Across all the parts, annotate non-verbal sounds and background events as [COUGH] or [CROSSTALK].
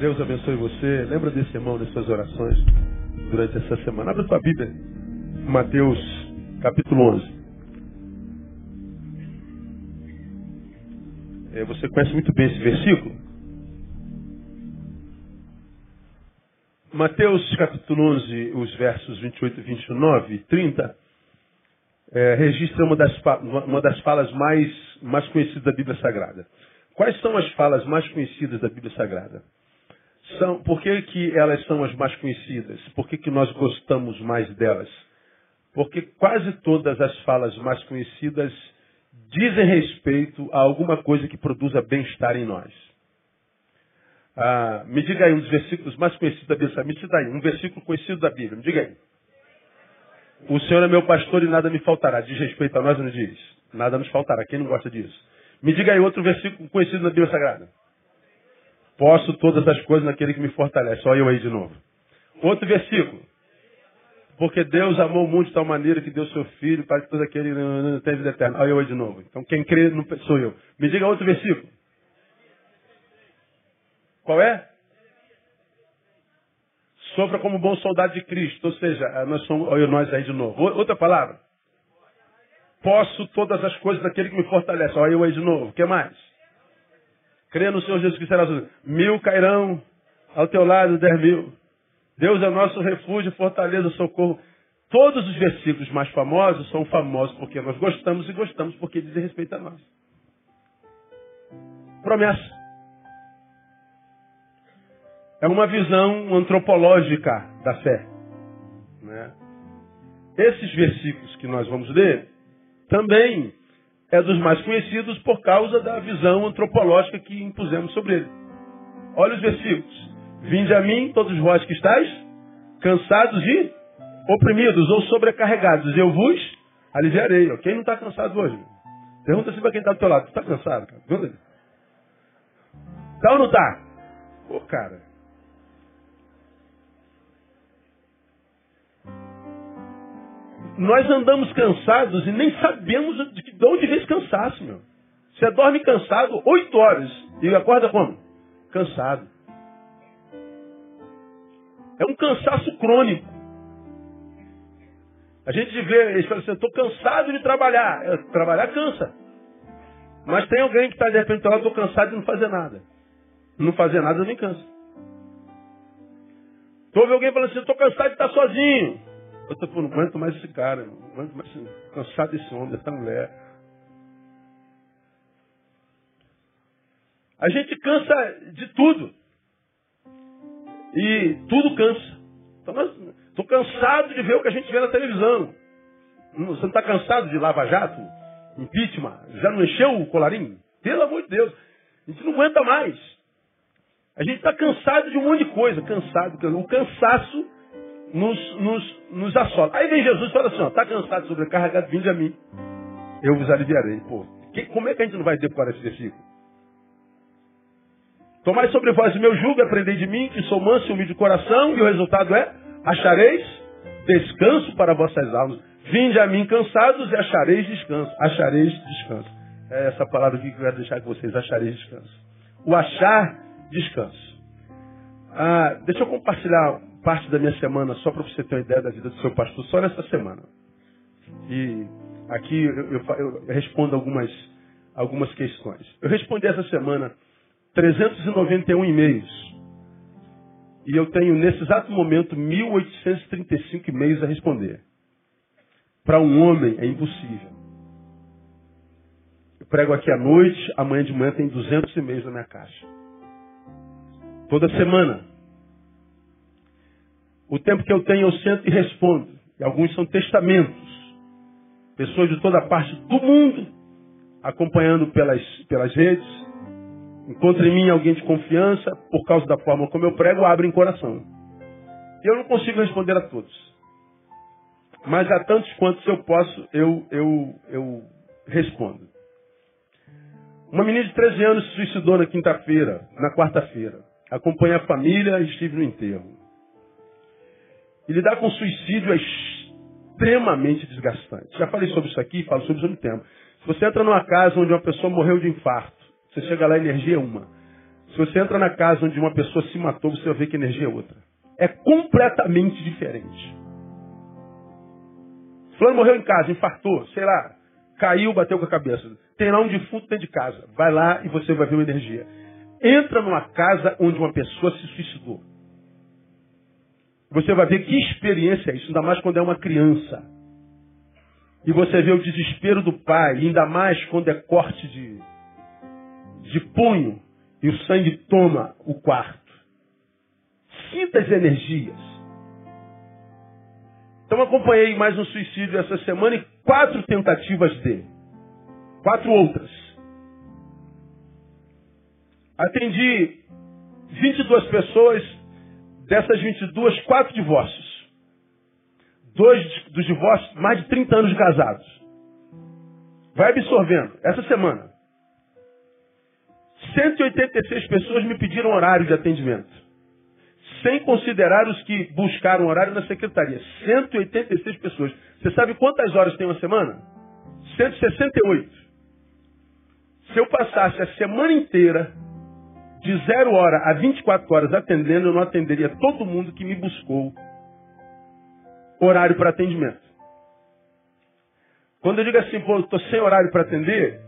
Deus abençoe você. Lembra desse irmão nas suas orações durante essa semana. Abra sua Bíblia. Mateus, capítulo 11. É, você conhece muito bem esse versículo? Mateus capítulo 11, os versos 28, 29 e 30, é, registra uma das, uma das falas mais, mais conhecidas da Bíblia Sagrada. Quais são as falas mais conhecidas da Bíblia Sagrada? São, por que, que elas são as mais conhecidas? Por que, que nós gostamos mais delas? Porque quase todas as falas mais conhecidas dizem respeito a alguma coisa que produza bem-estar em nós. Ah, me diga aí um dos versículos mais conhecidos da Bíblia. Me diga aí, um versículo conhecido da Bíblia. Me diga aí. O Senhor é meu pastor e nada me faltará. Diz respeito a nós não diz? Nada nos faltará. Quem não gosta disso? Me diga aí outro versículo conhecido na Bíblia Sagrada. Posso todas as coisas naquele que me fortalece. Só eu aí de novo. Outro versículo. Porque Deus amou o mundo de tal maneira que deu seu filho para que todo aquele não tenha vida eterna. Olha eu aí de novo. Então quem crê não sou eu. Me diga outro versículo. Qual é? Sofra como bom soldado de Cristo. Ou seja, nós somos, olha nós aí de novo. Outra palavra. Posso todas as coisas daquele que me fortalece. Olha eu aí de novo. O que mais? Crê no Senhor Jesus que será mil cairão ao teu lado, dez mil. Deus é nosso refúgio, fortaleza, socorro. Todos os versículos mais famosos são famosos porque nós gostamos e gostamos porque dizem respeito a nós. Promessa. É uma visão antropológica da fé. Né? Esses versículos que nós vamos ler também é dos mais conhecidos por causa da visão antropológica que impusemos sobre ele. Olha os versículos. Vinde a mim, todos vós que estáis cansados e oprimidos ou sobrecarregados, eu vos aliviarei. Quem não está cansado hoje? Pergunta assim para quem está do teu lado. Está cansado, cara? Está ou não está? Pô, cara, Nós andamos cansados e nem sabemos de onde vem esse cansaço, meu. Você dorme cansado oito horas e acorda como? Cansado. É um cansaço crônico. A gente vê, eles falam assim, estou cansado de trabalhar. É, trabalhar cansa. Mas tem alguém que está de repente lá, estou cansado de não fazer nada. Não fazer nada nem cansa. Estou ouvindo alguém falando assim, estou cansado de estar sozinho. Eu tô não aguento mais esse cara, não aguento mais cansado desse homem, dessa mulher. A gente cansa de tudo. E tudo cansa. Então, estou cansado de ver o que a gente vê na televisão. Você não está cansado de Lava Jato? Impeachment? Já não encheu o colarinho? Pelo amor de Deus. A gente não aguenta mais. A gente está cansado de um monte de coisa. Cansado. O cansaço nos, nos, nos assola. Aí vem Jesus e fala assim, está cansado, sobrecarregado, vinde a mim. Eu vos aliviarei. Pô, que, como é que a gente não vai decorar esse versículo? Tomai sobre vós o meu jugo, aprendei de mim, que sou manso e humilde de coração, e o resultado é, achareis descanso para vossas almas. Vinde a mim cansados e achareis descanso. Achareis descanso. É essa palavra aqui que eu quero deixar com vocês, achareis descanso. O achar descanso. Ah, deixa eu compartilhar parte da minha semana, só para você ter uma ideia da vida do seu pastor, só nessa semana. E aqui eu, eu, eu respondo algumas, algumas questões. Eu respondi essa semana 391 e-mails. E eu tenho, nesse exato momento, 1.835 e-mails a responder. Para um homem é impossível. Eu prego aqui à noite, amanhã de manhã tem 200 e-mails na minha caixa. Toda semana. O tempo que eu tenho, eu sento e respondo. E alguns são testamentos. Pessoas de toda parte do mundo acompanhando pelas, pelas redes. Encontra em mim alguém de confiança, por causa da forma como eu prego, abrem coração. Eu não consigo responder a todos. Mas a tantos quantos eu posso, eu, eu, eu respondo. Uma menina de 13 anos se suicidou na quinta-feira, na quarta-feira. Acompanhei a família e estive no enterro. E lidar com suicídio é extremamente desgastante. Já falei sobre isso aqui, falo sobre isso no tempo. Se você entra numa casa onde uma pessoa morreu de infarto, você chega lá, a energia é uma. Se você entra na casa onde uma pessoa se matou, você vai ver que a energia é outra. É completamente diferente. Fulano morreu em casa, infartou, sei lá, caiu, bateu com a cabeça. Tem lá um defunto dentro de casa. Vai lá e você vai ver uma energia. Entra numa casa onde uma pessoa se suicidou. Você vai ver que experiência é isso, ainda mais quando é uma criança. E você vê o desespero do pai, ainda mais quando é corte de, de punho e o sangue toma o quarto. Sinta as energias. Então acompanhei mais um suicídio essa semana e quatro tentativas dele. Quatro outras. Atendi 22 pessoas, dessas 22, quatro divórcios. Dois dos divórcios, mais de 30 anos de casados. Vai absorvendo. Essa semana. 186 pessoas me pediram horário de atendimento. Sem considerar os que buscaram horário na secretaria. 186 pessoas. Você sabe quantas horas tem uma semana? 168. Se eu passasse a semana inteira, de zero hora a 24 horas atendendo, eu não atenderia todo mundo que me buscou horário para atendimento. Quando eu digo assim, pô, estou sem horário para atender,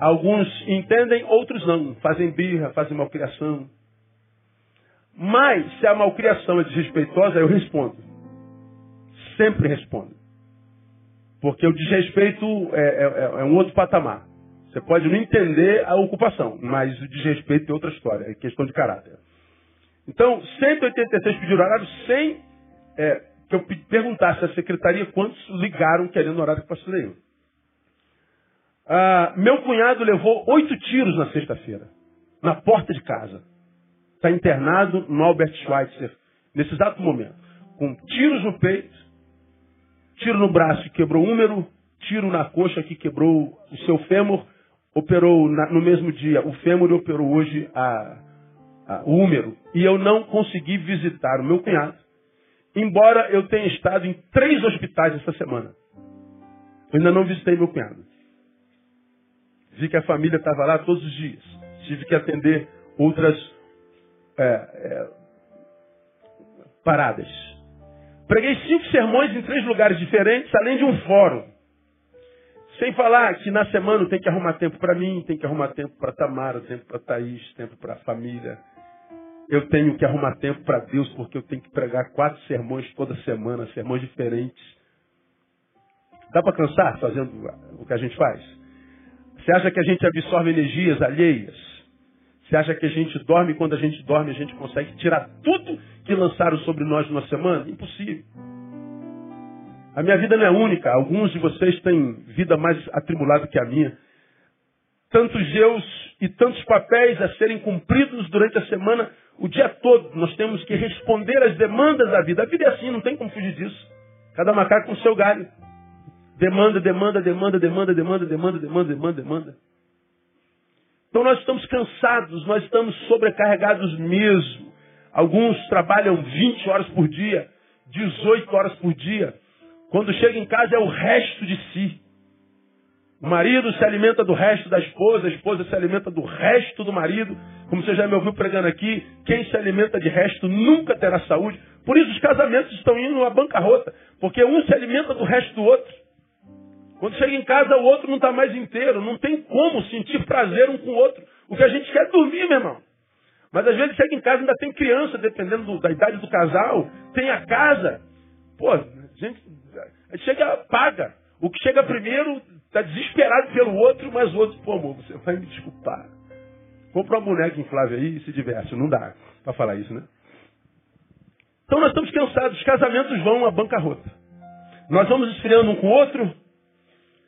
alguns entendem, outros não. Fazem birra, fazem malcriação. Mas, se a malcriação é desrespeitosa, eu respondo. Sempre respondo. Porque o desrespeito é, é, é um outro patamar. Você pode não entender a ocupação, mas o desrespeito é outra história, é questão de caráter. Então, 186 pediram horário sem é, que eu perguntasse à secretaria quantos ligaram querendo horário que pastor nenhum. Ah, meu cunhado levou oito tiros na sexta-feira, na porta de casa. Está internado no Albert Schweitzer, nesse exato momento. Com tiros no peito, tiro no braço que quebrou o úmero, tiro na coxa que quebrou o seu fêmur operou na, no mesmo dia o fêmur operou hoje a, a, o úmero. E eu não consegui visitar o meu cunhado, embora eu tenha estado em três hospitais essa semana. Eu ainda não visitei meu cunhado. Vi que a família estava lá todos os dias. Tive que atender outras é, é, paradas. Preguei cinco sermões em três lugares diferentes, além de um fórum. Sem falar que na semana tem que arrumar tempo para mim, tem que arrumar tempo para Tamara, tempo para Thaís, tempo para a família. Eu tenho que arrumar tempo para Deus, porque eu tenho que pregar quatro sermões toda semana, sermões diferentes. Dá para cansar fazendo o que a gente faz? Você acha que a gente absorve energias alheias? Você acha que a gente dorme quando a gente dorme a gente consegue tirar tudo que lançaram sobre nós numa semana? Impossível. A minha vida não é única. Alguns de vocês têm vida mais atribulada que a minha. Tantos Deus e tantos papéis a serem cumpridos durante a semana, o dia todo. Nós temos que responder às demandas da vida. A vida é assim, não tem como fugir disso. Cada macaco com o seu galho. Demanda, demanda, demanda, demanda, demanda, demanda, demanda, demanda, demanda. Então nós estamos cansados, nós estamos sobrecarregados mesmo. Alguns trabalham 20 horas por dia, 18 horas por dia. Quando chega em casa é o resto de si. O marido se alimenta do resto da esposa, a esposa se alimenta do resto do marido. Como você já me ouviu pregando aqui, quem se alimenta de resto nunca terá saúde. Por isso os casamentos estão indo à bancarrota, porque um se alimenta do resto do outro. Quando chega em casa, o outro não está mais inteiro. Não tem como sentir prazer um com o outro. O que a gente quer é dormir, meu irmão. Mas às vezes chega em casa ainda tem criança, dependendo do, da idade do casal. Tem a casa. Pô, gente, chega, paga. O que chega primeiro está desesperado pelo outro, mas o outro, pô, amor, você vai me desculpar. Compra uma boneca inflável aí e se diverte. Não dá para falar isso, né? Então nós estamos cansados. Os casamentos vão à bancarrota. Nós vamos esfriando um com o outro.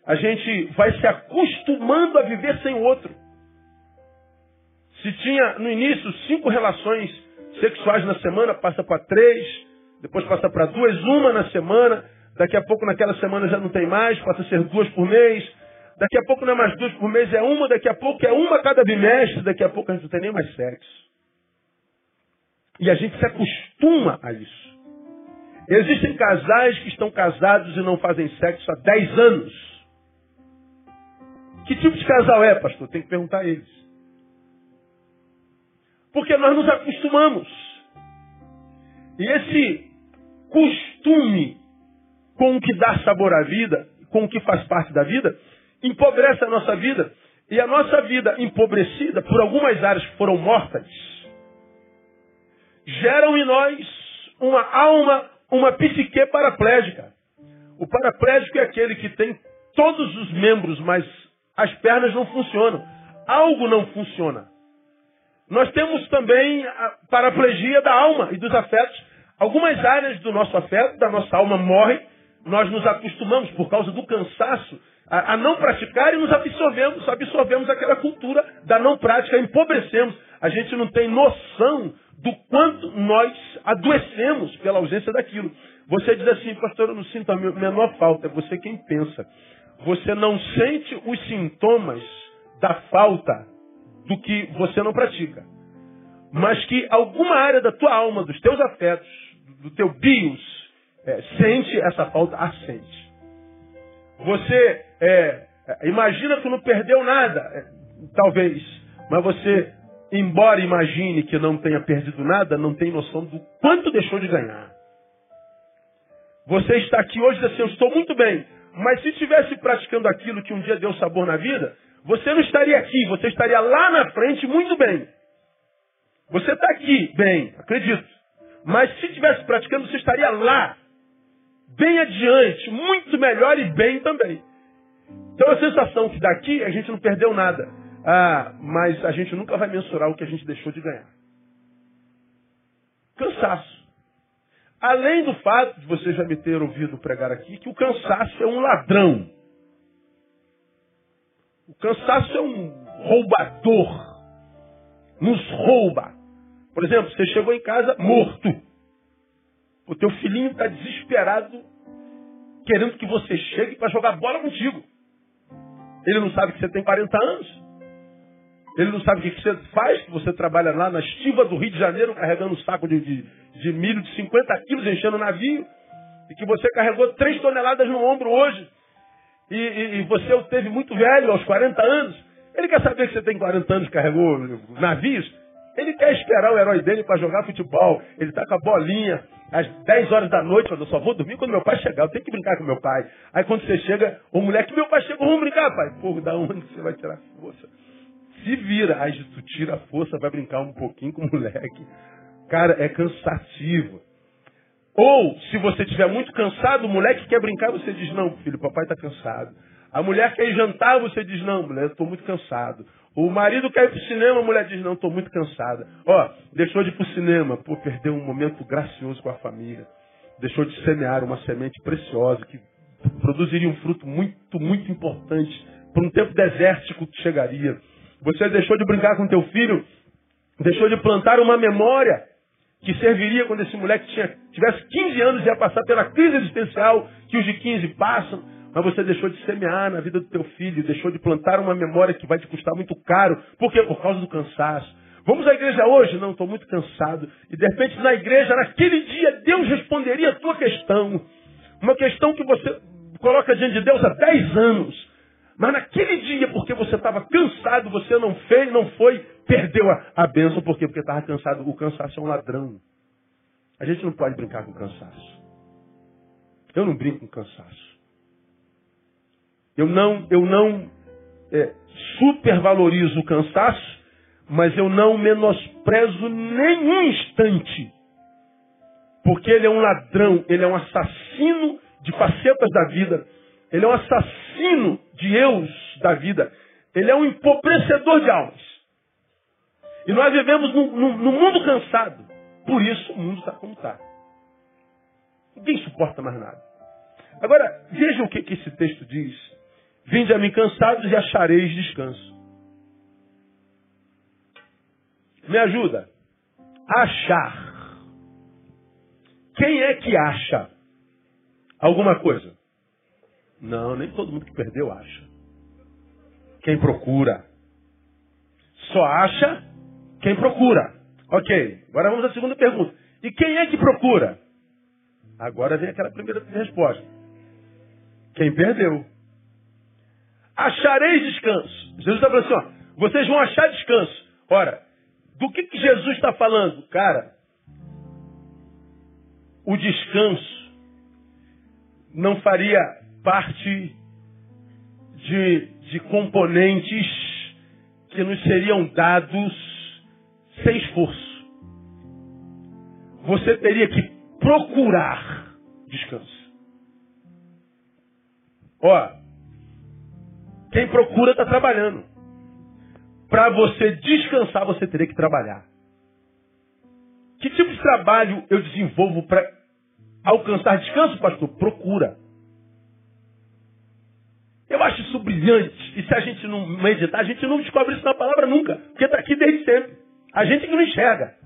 A gente vai se acostumando a viver sem o outro. Se tinha no início cinco relações sexuais na semana, passa para três, depois passa para duas, uma na semana, Daqui a pouco naquela semana já não tem mais, passa a ser duas por mês. Daqui a pouco não é mais duas por mês, é uma. Daqui a pouco é uma cada bimestre. Daqui a pouco a gente não tem nem mais sexo. E a gente se acostuma a isso. Existem casais que estão casados e não fazem sexo há 10 anos. Que tipo de casal é, pastor? Tem que perguntar a eles. nós nos acostumamos. E esse costume com o que dá sabor à vida, com o que faz parte da vida, empobrece a nossa vida. E a nossa vida empobrecida, por algumas áreas que foram mortas, geram em nós uma alma, uma psique paraplégica. O paraplégico é aquele que tem todos os membros, mas as pernas não funcionam. Algo não funciona. Nós temos também a paraplegia da alma e dos afetos. Algumas áreas do nosso afeto, da nossa alma, morrem. Nós nos acostumamos, por causa do cansaço, a, a não praticar e nos absorvemos, absorvemos aquela cultura da não prática, empobrecemos. A gente não tem noção do quanto nós adoecemos pela ausência daquilo. Você diz assim, pastor, eu não sinto a menor falta. É você quem pensa. Você não sente os sintomas da falta do que você não pratica. Mas que alguma área da tua alma, dos teus afetos, do teu bios, é, sente essa falta, a sente. Você é, é, imagina que não perdeu nada, é, talvez, mas você, embora imagine que não tenha perdido nada, não tem noção do quanto deixou de ganhar. Você está aqui hoje e diz assim, eu estou muito bem, mas se estivesse praticando aquilo que um dia deu sabor na vida, você não estaria aqui, você estaria lá na frente muito bem. Você está aqui, bem, acredito. Mas se estivesse praticando, você estaria lá, bem adiante, muito melhor e bem também. Então a sensação que daqui a gente não perdeu nada. Ah, mas a gente nunca vai mensurar o que a gente deixou de ganhar. Cansaço. Além do fato de você já me ter ouvido pregar aqui, que o cansaço é um ladrão. O cansaço é um roubador. Nos rouba. Por exemplo, você chegou em casa morto. O teu filhinho está desesperado, querendo que você chegue para jogar bola contigo. Ele não sabe que você tem 40 anos. Ele não sabe o que você faz, que você trabalha lá na estiva do Rio de Janeiro, carregando um saco de, de, de milho de 50 quilos, enchendo o navio, e que você carregou 3 toneladas no ombro hoje e, e, e você o teve muito velho, aos 40 anos, ele quer saber que você tem 40 anos carregou navios, ele quer esperar o herói dele para jogar futebol. Ele está com a bolinha às 10 horas da noite, eu só vou dormir quando meu pai chegar. Eu tenho que brincar com meu pai. Aí quando você chega, o moleque, meu pai chegou, vamos brincar, pai. Pô, da onde você vai tirar força? Se vira, aí tu tira a força, vai brincar um pouquinho com o moleque. Cara, é cansativo. Ou, se você estiver muito cansado, o moleque quer brincar, você diz, não, filho, papai está cansado. A mulher quer jantar, você diz, não, mulher, estou muito cansado. O marido quer ir para o cinema, a mulher diz, não, estou muito cansada. Ó, deixou de ir para o cinema, pô, perdeu um momento gracioso com a família. Deixou de semear uma semente preciosa que produziria um fruto muito, muito importante para um tempo desértico que chegaria. Você deixou de brincar com teu filho, deixou de plantar uma memória que serviria quando esse moleque tinha, tivesse 15 anos e ia passar pela crise existencial que os de 15 passam, mas você deixou de semear na vida do teu filho, deixou de plantar uma memória que vai te custar muito caro. Por quê? Por causa do cansaço. Vamos à igreja hoje? Não, estou muito cansado. E de repente na igreja, naquele dia, Deus responderia a tua questão. Uma questão que você coloca diante de Deus há 10 anos. Mas naquele dia, porque você estava cansado, você não fez, não foi, perdeu a, a bênção. Por quê? Porque estava cansado. O cansaço é um ladrão. A gente não pode brincar com cansaço. Eu não brinco com cansaço. Eu não, eu não é, supervalorizo o cansaço, mas eu não menosprezo nenhum instante. Porque ele é um ladrão, ele é um assassino de facetas da vida. Ele é um assassino de eus da vida. Ele é um empobrecedor de almas. E nós vivemos num, mundo cansado. Por isso o mundo está como está. Ninguém suporta mais nada. Agora, veja o que, que esse texto diz. Vinde a mim cansados e achareis descanso. Me ajuda. Achar. Quem é que acha alguma coisa? Não, nem todo mundo que perdeu acha. Quem procura. Só acha quem procura. Ok, agora vamos à segunda pergunta. E quem é que procura? Agora vem aquela primeira resposta. Quem perdeu. Achareis descanso. Jesus está falando assim, ó, vocês vão achar descanso. Ora, do que, que Jesus está falando? Cara, o descanso não faria parte de, de componentes que nos seriam dados sem esforço. Você teria que procurar descanso. Ó, quem procura está trabalhando. Para você descansar, você teria que trabalhar. Que tipo de trabalho eu desenvolvo para alcançar descanso, pastor? Procura. Eu acho isso brilhante. E se a gente não meditar, a gente não descobre isso na palavra nunca. Porque está aqui desde sempre. A gente que não enxerga.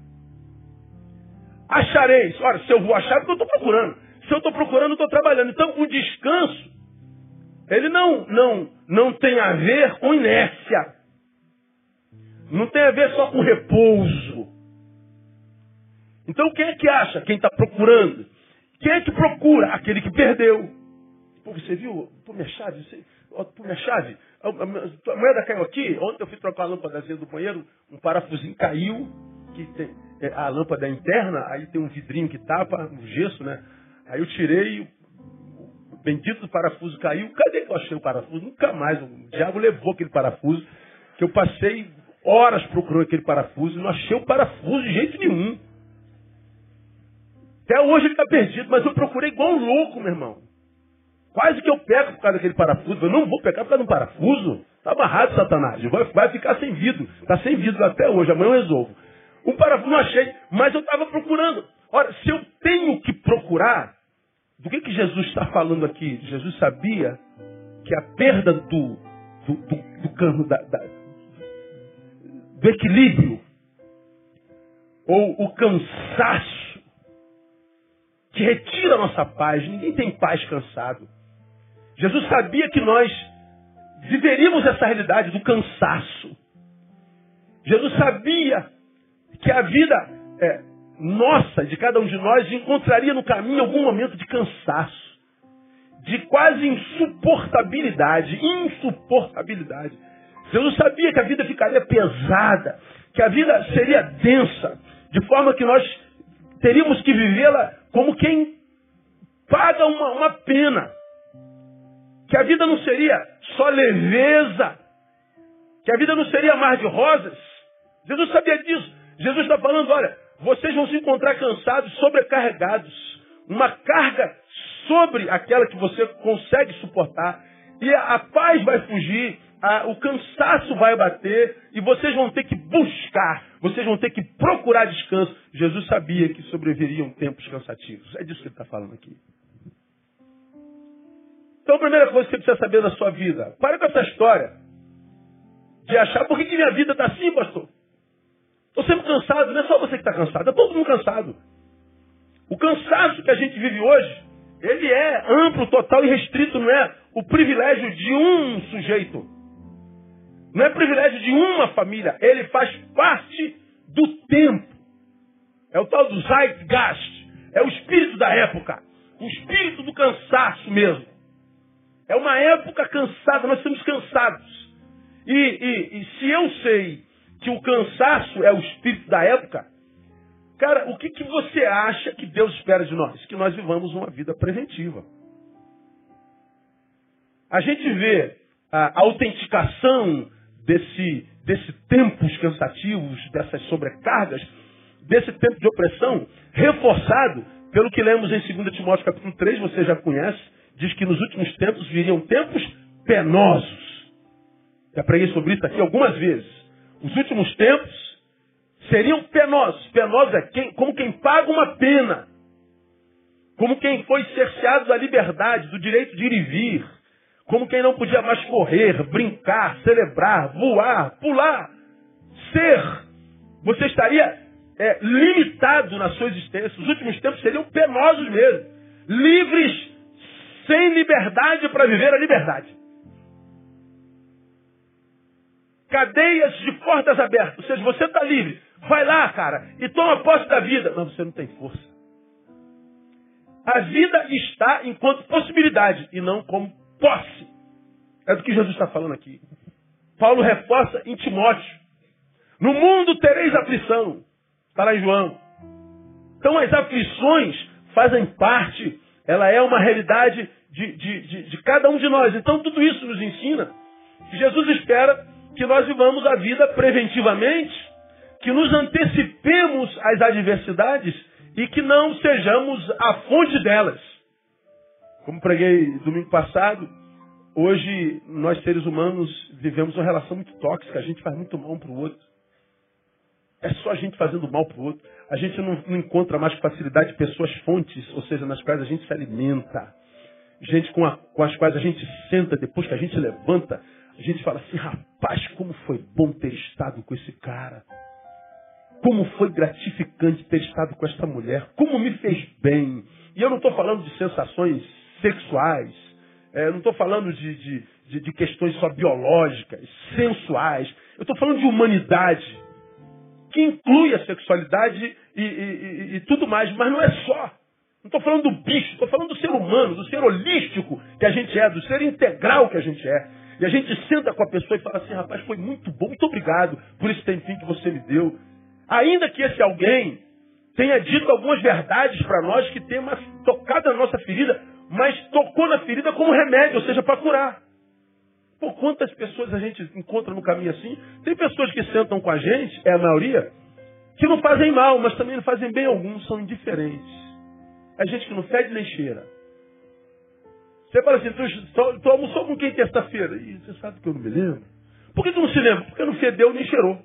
Achareis. Ora, se eu vou achar, é porque eu estou procurando. Se eu estou procurando, eu estou trabalhando. Então, o descanso, ele não, não, não tem a ver com inércia. Não tem a ver só com repouso. Então, quem é que acha? Quem está procurando. Quem é que procura? Aquele que perdeu. Pô, você viu? Pô, minha chave, você, pô, minha chave, a, a, a, moeda caiu aqui. Ontem eu fui trocar a lâmpada do banheiro, um parafusinho caiu, que tem, é, a lâmpada é interna, aí tem um vidrinho que tapa, um gesso, né? Aí eu tirei, bendito do parafuso caiu. Cadê que eu achei o parafuso? Nunca mais. O diabo levou aquele parafuso, que eu passei horas procurando aquele parafuso e não achei o parafuso de jeito nenhum. Até hoje ele está perdido, mas eu procurei igual um louco, meu irmão. Quase que eu peco por causa daquele parafuso. Eu não vou pecar por causa de um parafuso. Está amarrado, Satanás. Vai, vai ficar sem vidro. Está sem vidro até hoje. Amanhã eu resolvo. Um parafuso não achei, mas eu estava procurando. Ora, se eu tenho que procurar, do que, que Jesus está falando aqui? Jesus sabia que a perda do, do, do, do, da, da, do equilíbrio, ou o cansaço, que retira a nossa paz. Ninguém tem paz cansado. Jesus sabia que nós viveríamos essa realidade do cansaço. Jesus sabia que a vida é, nossa, de cada um de nós, encontraria no caminho algum momento de cansaço, de quase insuportabilidade, insuportabilidade. Jesus sabia que a vida ficaria pesada, que a vida seria densa, de forma que nós teríamos que vivê-la como quem paga uma, uma pena que a vida não seria só leveza, que a vida não seria mar de rosas. Jesus sabia disso. Jesus está falando, olha, vocês vão se encontrar cansados, sobrecarregados. Uma carga sobre aquela que você consegue suportar. E a, paz vai fugir, a, o cansaço vai bater, e vocês vão ter que buscar, vocês vão ter que procurar descanso. Jesus sabia que sobreviriam tempos cansativos. É disso que ele está falando aqui. Então a primeira coisa que você precisa saber da sua vida, pare com essa história de achar por que, que minha vida está assim, pastor. Estou sempre cansado, não é só você que está cansado, é todo mundo cansado. O cansaço que a gente vive hoje, ele é amplo, total e restrito, não é o privilégio de um sujeito. Não é privilégio de uma família, ele faz parte do tempo. É o tal do Zeitgeist, é o espírito da época, o espírito do cansaço mesmo. É uma época cansada, nós estamos cansados. E, e, e se eu sei que o cansaço é o espírito da época, cara, o que, que você acha que Deus espera de nós? Que nós vivamos uma vida preventiva. A gente vê a autenticação desse, desse tempos cansativos, dessas sobrecargas, desse tempo de opressão, reforçado pelo que lemos em 2 Timóteo capítulo 3, você já conhece, diz que nos últimos tempos viriam tempos penosos. Já preguei sobre isso aqui algumas vezes. Os últimos tempos seriam penosos. Penosos é quem, como quem paga uma pena. Como quem foi cerceado da liberdade, do direito de ir e vir. Como quem não podia mais correr, brincar, celebrar, voar, pular, ser. Você estaria é, limitado na sua existência. Os últimos tempos seriam penosos mesmo. Livres sem liberdade para viver a liberdade. Cadeias de portas abertas. Ou seja, você está livre. Vai lá, cara, e toma posse da vida. Mas você não tem força. A vida está enquanto possibilidade e não como posse. É do que Jesus está falando aqui. Paulo reforça em Timóteo. No mundo tereis aflição. Está lá em João. Então as aflições fazem parte, ela é uma realidade de, de, de, de cada um de nós. Então tudo isso nos ensina que Jesus espera que nós vivamos a vida preventivamente, que nos antecipemos às adversidades e que não sejamos a fonte delas. Como preguei domingo passado, hoje nós seres humanos vivemos uma relação muito tóxica, a gente faz muito mal um para o outro. É só a gente fazendo mal para o outro. A gente não, não, encontra mais com facilidade pessoas fontes, ou seja, nas quais a gente se alimenta. Gente com, a, com as quais a gente senta depois que a gente levanta. A gente fala assim, rapaz, como foi bom ter estado com esse cara. Como foi gratificante ter estado com esta mulher. Como me fez bem. E eu não estou falando de sensações sexuais. É, eu não estou falando de, de, de, de questões só biológicas, sensuais. Eu estou falando de humanidade que inclui a sexualidade e, e, e, e tudo mais, mas não é só. Não estou falando do bicho, estou falando do ser humano, do ser holístico que a gente é, do ser integral que a gente é. E a gente senta com a pessoa e fala assim, rapaz, foi muito bom, muito obrigado por esse tempinho que você me deu. Ainda que esse alguém tenha dito algumas verdades para nós que tenha tocado na nossa ferida, mas tocou na ferida como remédio, ou seja, para curar. Por quantas pessoas a gente encontra no caminho assim? Tem pessoas que sentam com a gente, é a maioria, que não fazem mal, mas também não fazem bem alguns, são indiferentes. É gente que não fede nem cheira. Você fala assim, tu, tu almoçou com quem terça-feira? E você sabe que eu não me lembro. Por que tu não se lembra? Porque não fedeu nem cheirou.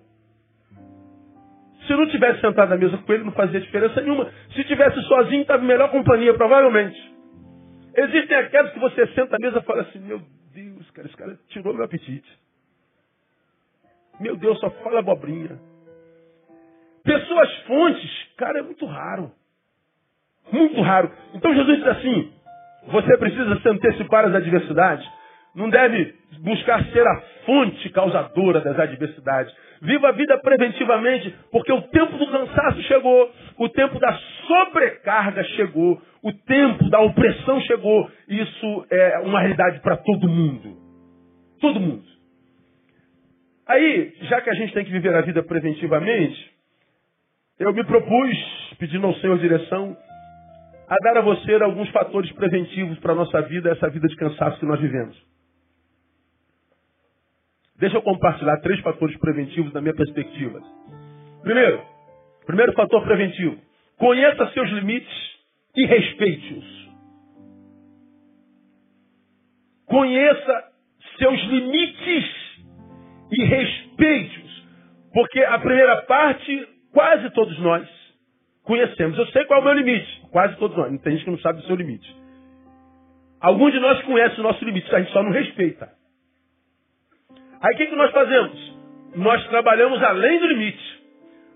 Se não tivesse sentado na mesa com ele, não fazia diferença nenhuma. Se tivesse sozinho, estava em melhor companhia, provavelmente. Existem aqueles que você senta à mesa e fala assim, meu Deus, cara, esse cara tirou meu apetite. Meu Deus, só fala abobrinha. Pessoas fontes, cara, é muito raro. Muito raro. Então Jesus diz assim, você precisa se antecipar às adversidades. Não deve buscar ser a fonte causadora das adversidades. Viva a vida preventivamente, porque o tempo do cansaço chegou, o tempo da sobrecarga chegou, o tempo da opressão chegou. Isso é uma realidade para todo mundo. Todo mundo. Aí, já que a gente tem que viver a vida preventivamente, eu me propus, pedindo ao Senhor direção, a dar a você alguns fatores preventivos para a nossa vida, essa vida de cansaço que nós vivemos. Deixa eu compartilhar três fatores preventivos da minha perspectiva. Primeiro, primeiro fator preventivo. Conheça seus limites e respeite-os. Conheça seus limites e respeite-os. Porque a primeira parte, quase todos nós conhecemos. Eu sei qual é o meu limite. Quase todos nós. Tem gente que não sabe o seu limite. Alguns de nós conhecem o nosso limite, a gente só não respeita. Aí o que, que nós fazemos? Nós trabalhamos além do limite.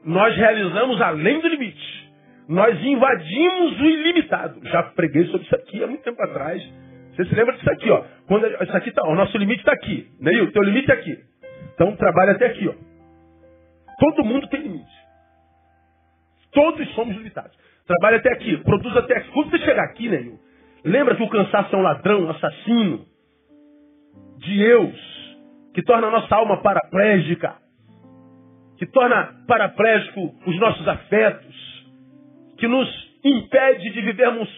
Nós realizamos além do limite. Nós invadimos o ilimitado. Já preguei sobre isso aqui há muito tempo atrás. Você se lembra disso aqui, ó. Quando isso aqui tá, o nosso limite está aqui. Neil, o teu limite é aqui. Então trabalha até aqui, ó. Todo mundo tem limite. Todos somos limitados. Trabalha até aqui, produz até aqui. Quando você chegar aqui, Neil, lembra que o cansaço é um ladrão, um assassino de Deus que torna a nossa alma paraplégica, que torna paraplégico os nossos afetos, que nos impede de vivermos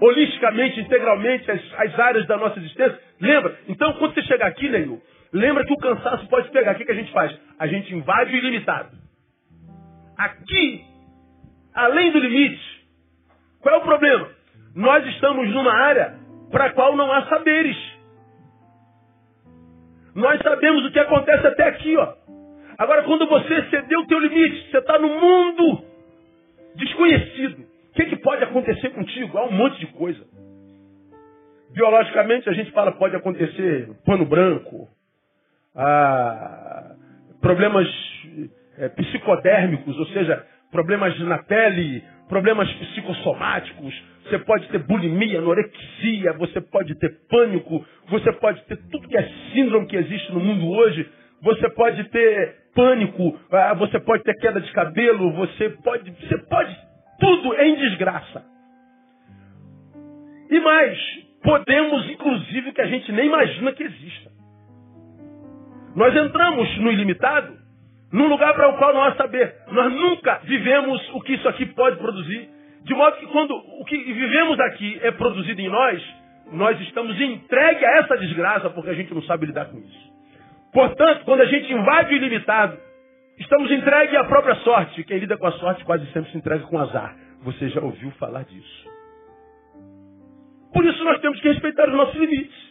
holisticamente, integralmente as, as áreas da nossa existência. Lembra? Então, quando você chegar aqui, Neil, lembra que o cansaço pode pegar. O que, que a gente faz? A gente invade o ilimitado. Aqui, além do limite, qual é o problema? Nós estamos numa área para a qual não há saberes. Nós sabemos o que acontece até aqui, ó. Agora, quando você excedeu o teu limite, você está no mundo desconhecido. O que, que pode acontecer contigo? Há um monte de coisa. Biologicamente, a gente fala pode acontecer pano branco, ah, problemas é, psicodérmicos, ou seja, problemas na pele, problemas psicossomáticos, você pode ter bulimia, anorexia, você pode ter pânico, você pode ter tudo que é síndrome que existe no mundo hoje, você pode ter pânico, ah, você pode ter queda de cabelo, você pode, você pode tudo em desgraça. E mais, podemos inclusive que a gente nem imagina que exista. Nós entramos no ilimitado num lugar para o qual não há saber. Nós nunca vivemos o que isso aqui pode produzir. De modo que quando o que vivemos aqui é produzido em nós, nós estamos entregues a essa desgraça porque a gente não sabe lidar com isso. Portanto, quando a gente invade o ilimitado, estamos entregues à própria sorte. Quem lida com a sorte quase sempre se entrega com azar. Você já ouviu falar disso. Por isso nós temos que respeitar os nossos limites.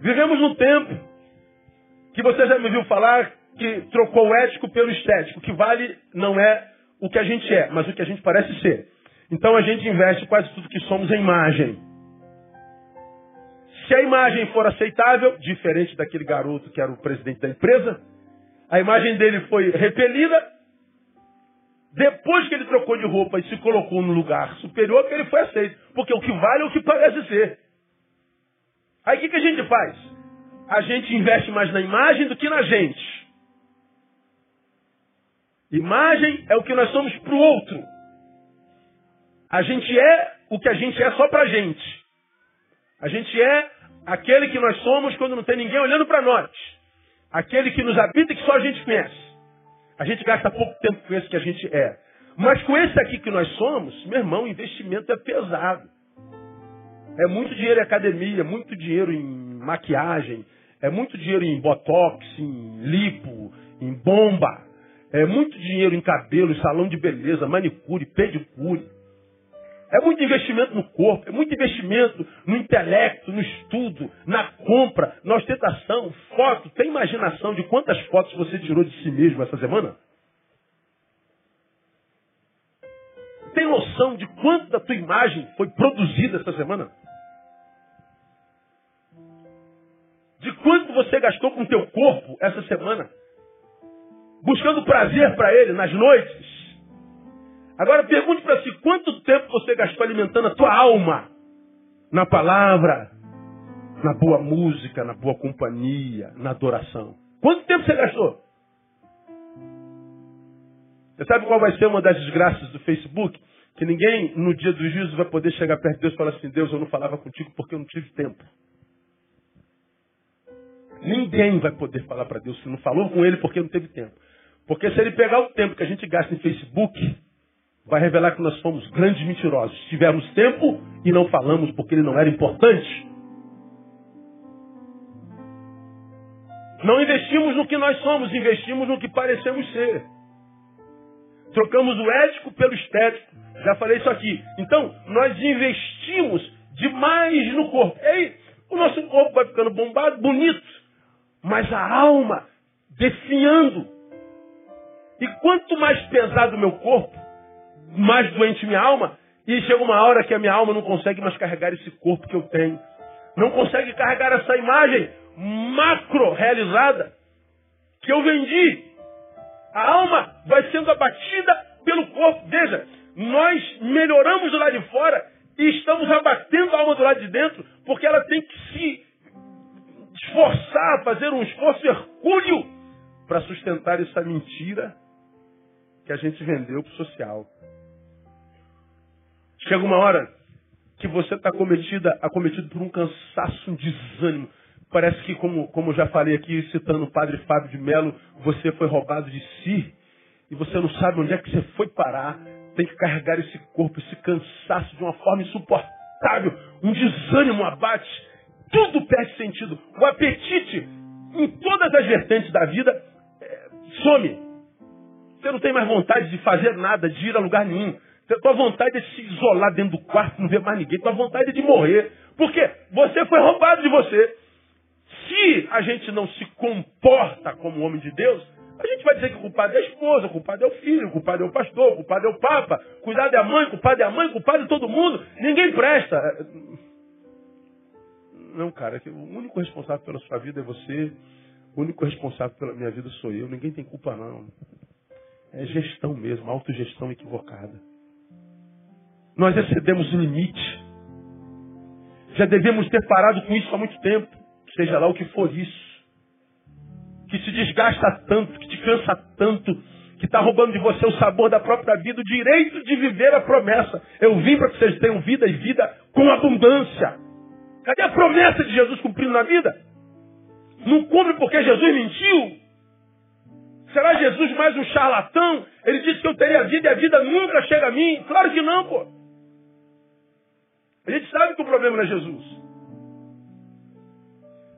Vivemos num tempo que você já me viu falar que trocou o ético pelo estético. O que vale não é o que a gente é, mas o que a gente parece ser. Então a gente investe quase tudo que somos em imagem. Se a imagem for aceitável, diferente daquele garoto que era o presidente da empresa, a imagem dele foi repelida, depois que ele trocou de roupa e se colocou no lugar superior, ele foi aceito. Porque o que vale é o que parece ser. Aí o que, que a gente faz? A gente investe mais na imagem do que na gente. Imagem é o que nós somos para o outro. A gente é o que a gente é só para a gente. A gente é aquele que nós somos quando não tem ninguém olhando para nós. Aquele que nos habita e que só a gente conhece. A gente gasta pouco tempo com esse que a gente é. Mas com esse aqui que nós somos, meu irmão, o investimento é pesado. É muito dinheiro em academia, muito dinheiro em maquiagem, é muito dinheiro em botox, em lipo, em bomba. É muito dinheiro em cabelo, em salão de beleza, manicure, pedicure. É muito investimento no corpo, é muito investimento no intelecto, no estudo, na compra, na ostentação, foto. Tem imaginação de quantas fotos você tirou de si mesmo essa semana? Tem noção de quanto da tua imagem foi produzida essa semana? De quanto você gastou com o teu corpo essa semana? buscando prazer para ele nas noites. Agora pergunte para si quanto tempo você gastou alimentando a tua alma na palavra, na boa música, na boa companhia, na adoração. Quanto tempo você gastou? Você sabe qual vai ser uma das desgraças do Facebook? Que ninguém no dia do juízo vai poder chegar perto de Deus e falar assim: Deus, eu não falava contigo porque eu não tive tempo. Ninguém vai poder falar para Deus que não falou com ele porque não teve tempo. Porque se ele pegar o tempo que a gente gasta em Facebook, vai revelar que nós fomos grandes mentirosos. Tivemos tempo e não falamos porque ele não era importante. Não investimos no que nós somos, investimos no que parecemos ser. Trocamos o ético pelo estético. Já falei isso aqui. Então, nós investimos demais no corpo. E aí, o nosso corpo vai ficando bombado, bonito, mas a alma definhando. E quanto mais pesado o meu corpo, mais doente minha alma, e chega uma hora que a minha alma não consegue mais carregar esse corpo que eu tenho. Não consegue carregar essa imagem macro realizada que eu vendi. A alma vai sendo abatida pelo corpo. Veja, nós melhoramos do lado de fora e estamos abatendo a alma do lado de dentro, porque ela tem que se esforçar, fazer um esforço hercúleo para sustentar essa mentira que a gente vendeu para o social. Chega uma hora que você está acometida, acometido por um cansaço, um desânimo. Parece que, como, como já falei aqui, citando o padre Fábio de Mello, você foi roubado de si e você não sabe onde é que você foi parar. Tem que carregar esse corpo, esse cansaço de uma forma insuportável. Um desânimo, abate. Tudo perde sentido. O apetite, em todas as vertentes da vida, é, some. Você não tem mais vontade de fazer nada, de ir a lugar nenhum. Tua vontade é se isolar dentro do quarto, não ver mais ninguém. Tua vontade é de morrer. Por quê? Você foi roubado de você. Se a gente não se comporta como homem de Deus, a gente vai dizer que o culpado é a esposa, o culpado é o filho, o culpado é o pastor, o culpado é o papa, cuidado é a mãe, o culpado é a mãe, o culpado é todo mundo. Ninguém presta. Não, cara, o único responsável pela sua vida é você. O único responsável pela minha vida sou eu. Ninguém tem culpa, não. É gestão mesmo, autogestão equivocada. Nós excedemos o limite. Já devemos ter parado com isso há muito tempo. Seja lá o que for isso. Que se desgasta tanto, que te cansa tanto, que está roubando de você o sabor da própria vida, o direito de viver a promessa. Eu vim para que vocês tenham vida e vida com abundância. Cadê a promessa de Jesus cumprindo na vida? Não cumpre porque Jesus mentiu? Será Jesus mais um charlatão? Ele disse que eu teria vida e a vida nunca chega a mim. Claro que não, pô. A gente sabe que o problema não é Jesus.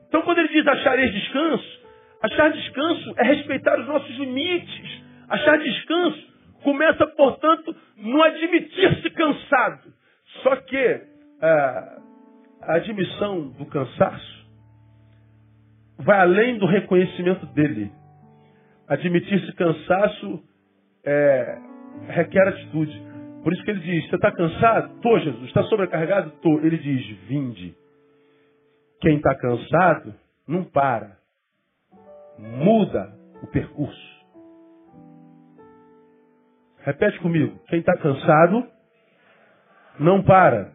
Então quando ele diz achareis descanso, achar descanso é respeitar os nossos limites. Achar descanso começa, portanto, no admitir-se cansado. Só que a, a admissão do cansaço vai além do reconhecimento dele. Admitir-se cansaço é, requer atitude. Por isso que ele diz: Você está cansado? Tô, Jesus. Está sobrecarregado? Tô. Ele diz: Vinde. Quem está cansado, não para. Muda o percurso. Repete comigo. Quem está cansado, não para.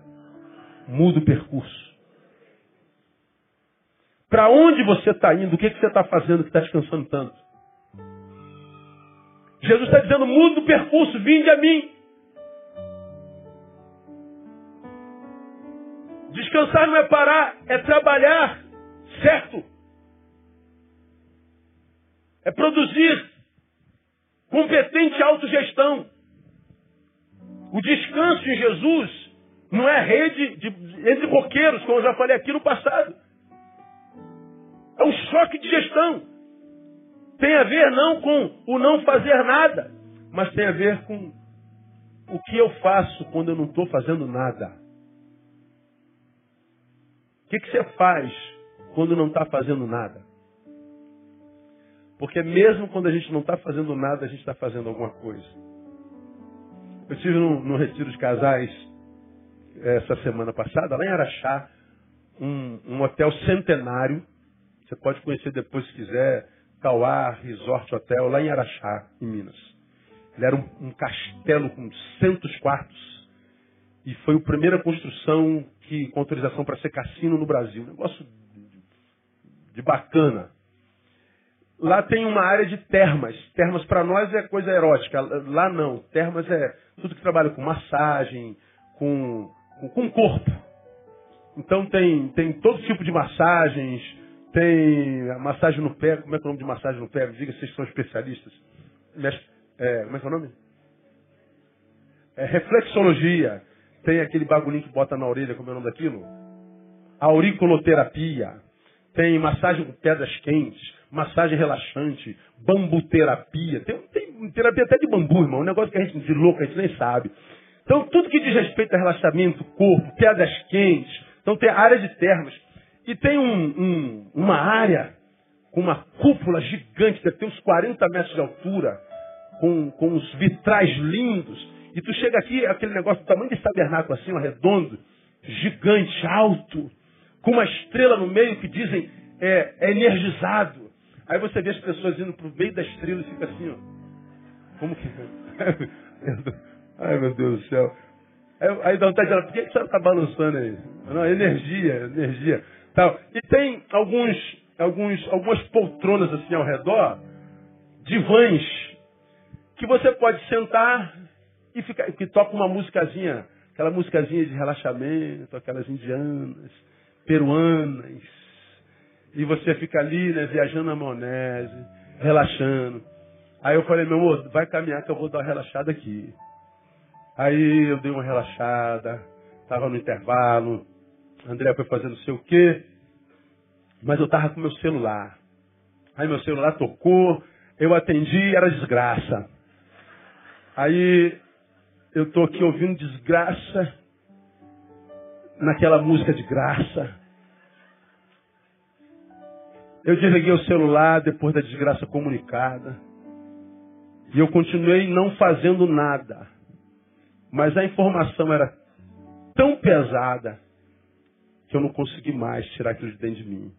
Muda o percurso. Para onde você está indo? O que, que você está fazendo que está descansando tanto? Jesus está dizendo, muda o percurso, vinde a mim. Descansar não é parar, é trabalhar, certo? É produzir competente autogestão. O descanso em Jesus não é rede de, entre roqueiros, como eu já falei aqui no passado. É um choque de gestão. Tem a ver não com o não fazer nada, mas tem a ver com o que eu faço quando eu não estou fazendo nada. O que, que você faz quando não está fazendo nada? Porque mesmo quando a gente não está fazendo nada, a gente está fazendo alguma coisa. Eu estive no, no retiro de casais essa semana passada, lá em Araxá, um, um hotel centenário. Você pode conhecer depois se quiser, Cauá Resort Hotel, lá em Araxá, em Minas. Ele era um, um castelo com centos quartos e foi a primeira construção que, com autorização para ser cassino no Brasil. Um negócio de, de bacana. Lá tem uma área de termas. Termas para nós é coisa erótica. Lá não. Termas é tudo que trabalha com massagem, com, com, com corpo. Então tem, tem todo tipo de massagens. Tem a massagem no pé. Como é que é o nome de massagem no pé? Diga, vocês são especialistas. É, como é que é o nome? É reflexologia. Tem aquele bagulhinho que bota na orelha, como é o nome daquilo? Auriculoterapia. Tem massagem com pedras quentes massagem relaxante, bambuterapia. Tem, tem terapia até de bambu, irmão. Um negócio que a gente de louco, a gente nem sabe. Então, tudo que diz respeito a relaxamento, corpo, pedras quentes. Então, tem a área de termas. E tem um, um, uma área com uma cúpula gigante, deve ter uns 40 metros de altura, com, com uns vitrais lindos. E tu chega aqui, aquele negócio do tamanho desse tabernáculo assim, redondo, gigante, alto, com uma estrela no meio que dizem é, é energizado. Aí você vê as pessoas indo pro meio da estrela e fica assim, ó. Como que. [LAUGHS] Ai meu Deus do céu. Aí, aí dá vontade de falar, por que, que a está balançando aí? Não, energia, energia. Tal. E tem alguns, alguns, algumas poltronas assim ao redor, divãs, que você pode sentar e ficar, que toca uma musicazinha, aquela musicazinha de relaxamento, aquelas indianas, peruanas, e você fica ali, né, viajando na maionese, relaxando. Aí eu falei, meu amor, vai caminhar que eu vou dar uma relaxada aqui. Aí eu dei uma relaxada, estava no intervalo, André foi fazendo sei o quê, mas eu estava com meu celular. Aí meu celular tocou, eu atendi, era desgraça. Aí eu estou aqui ouvindo desgraça naquela música de graça. Eu desliguei o celular depois da desgraça comunicada. E eu continuei não fazendo nada. Mas a informação era tão pesada que eu não consegui mais tirar aquilo de dentro de mim.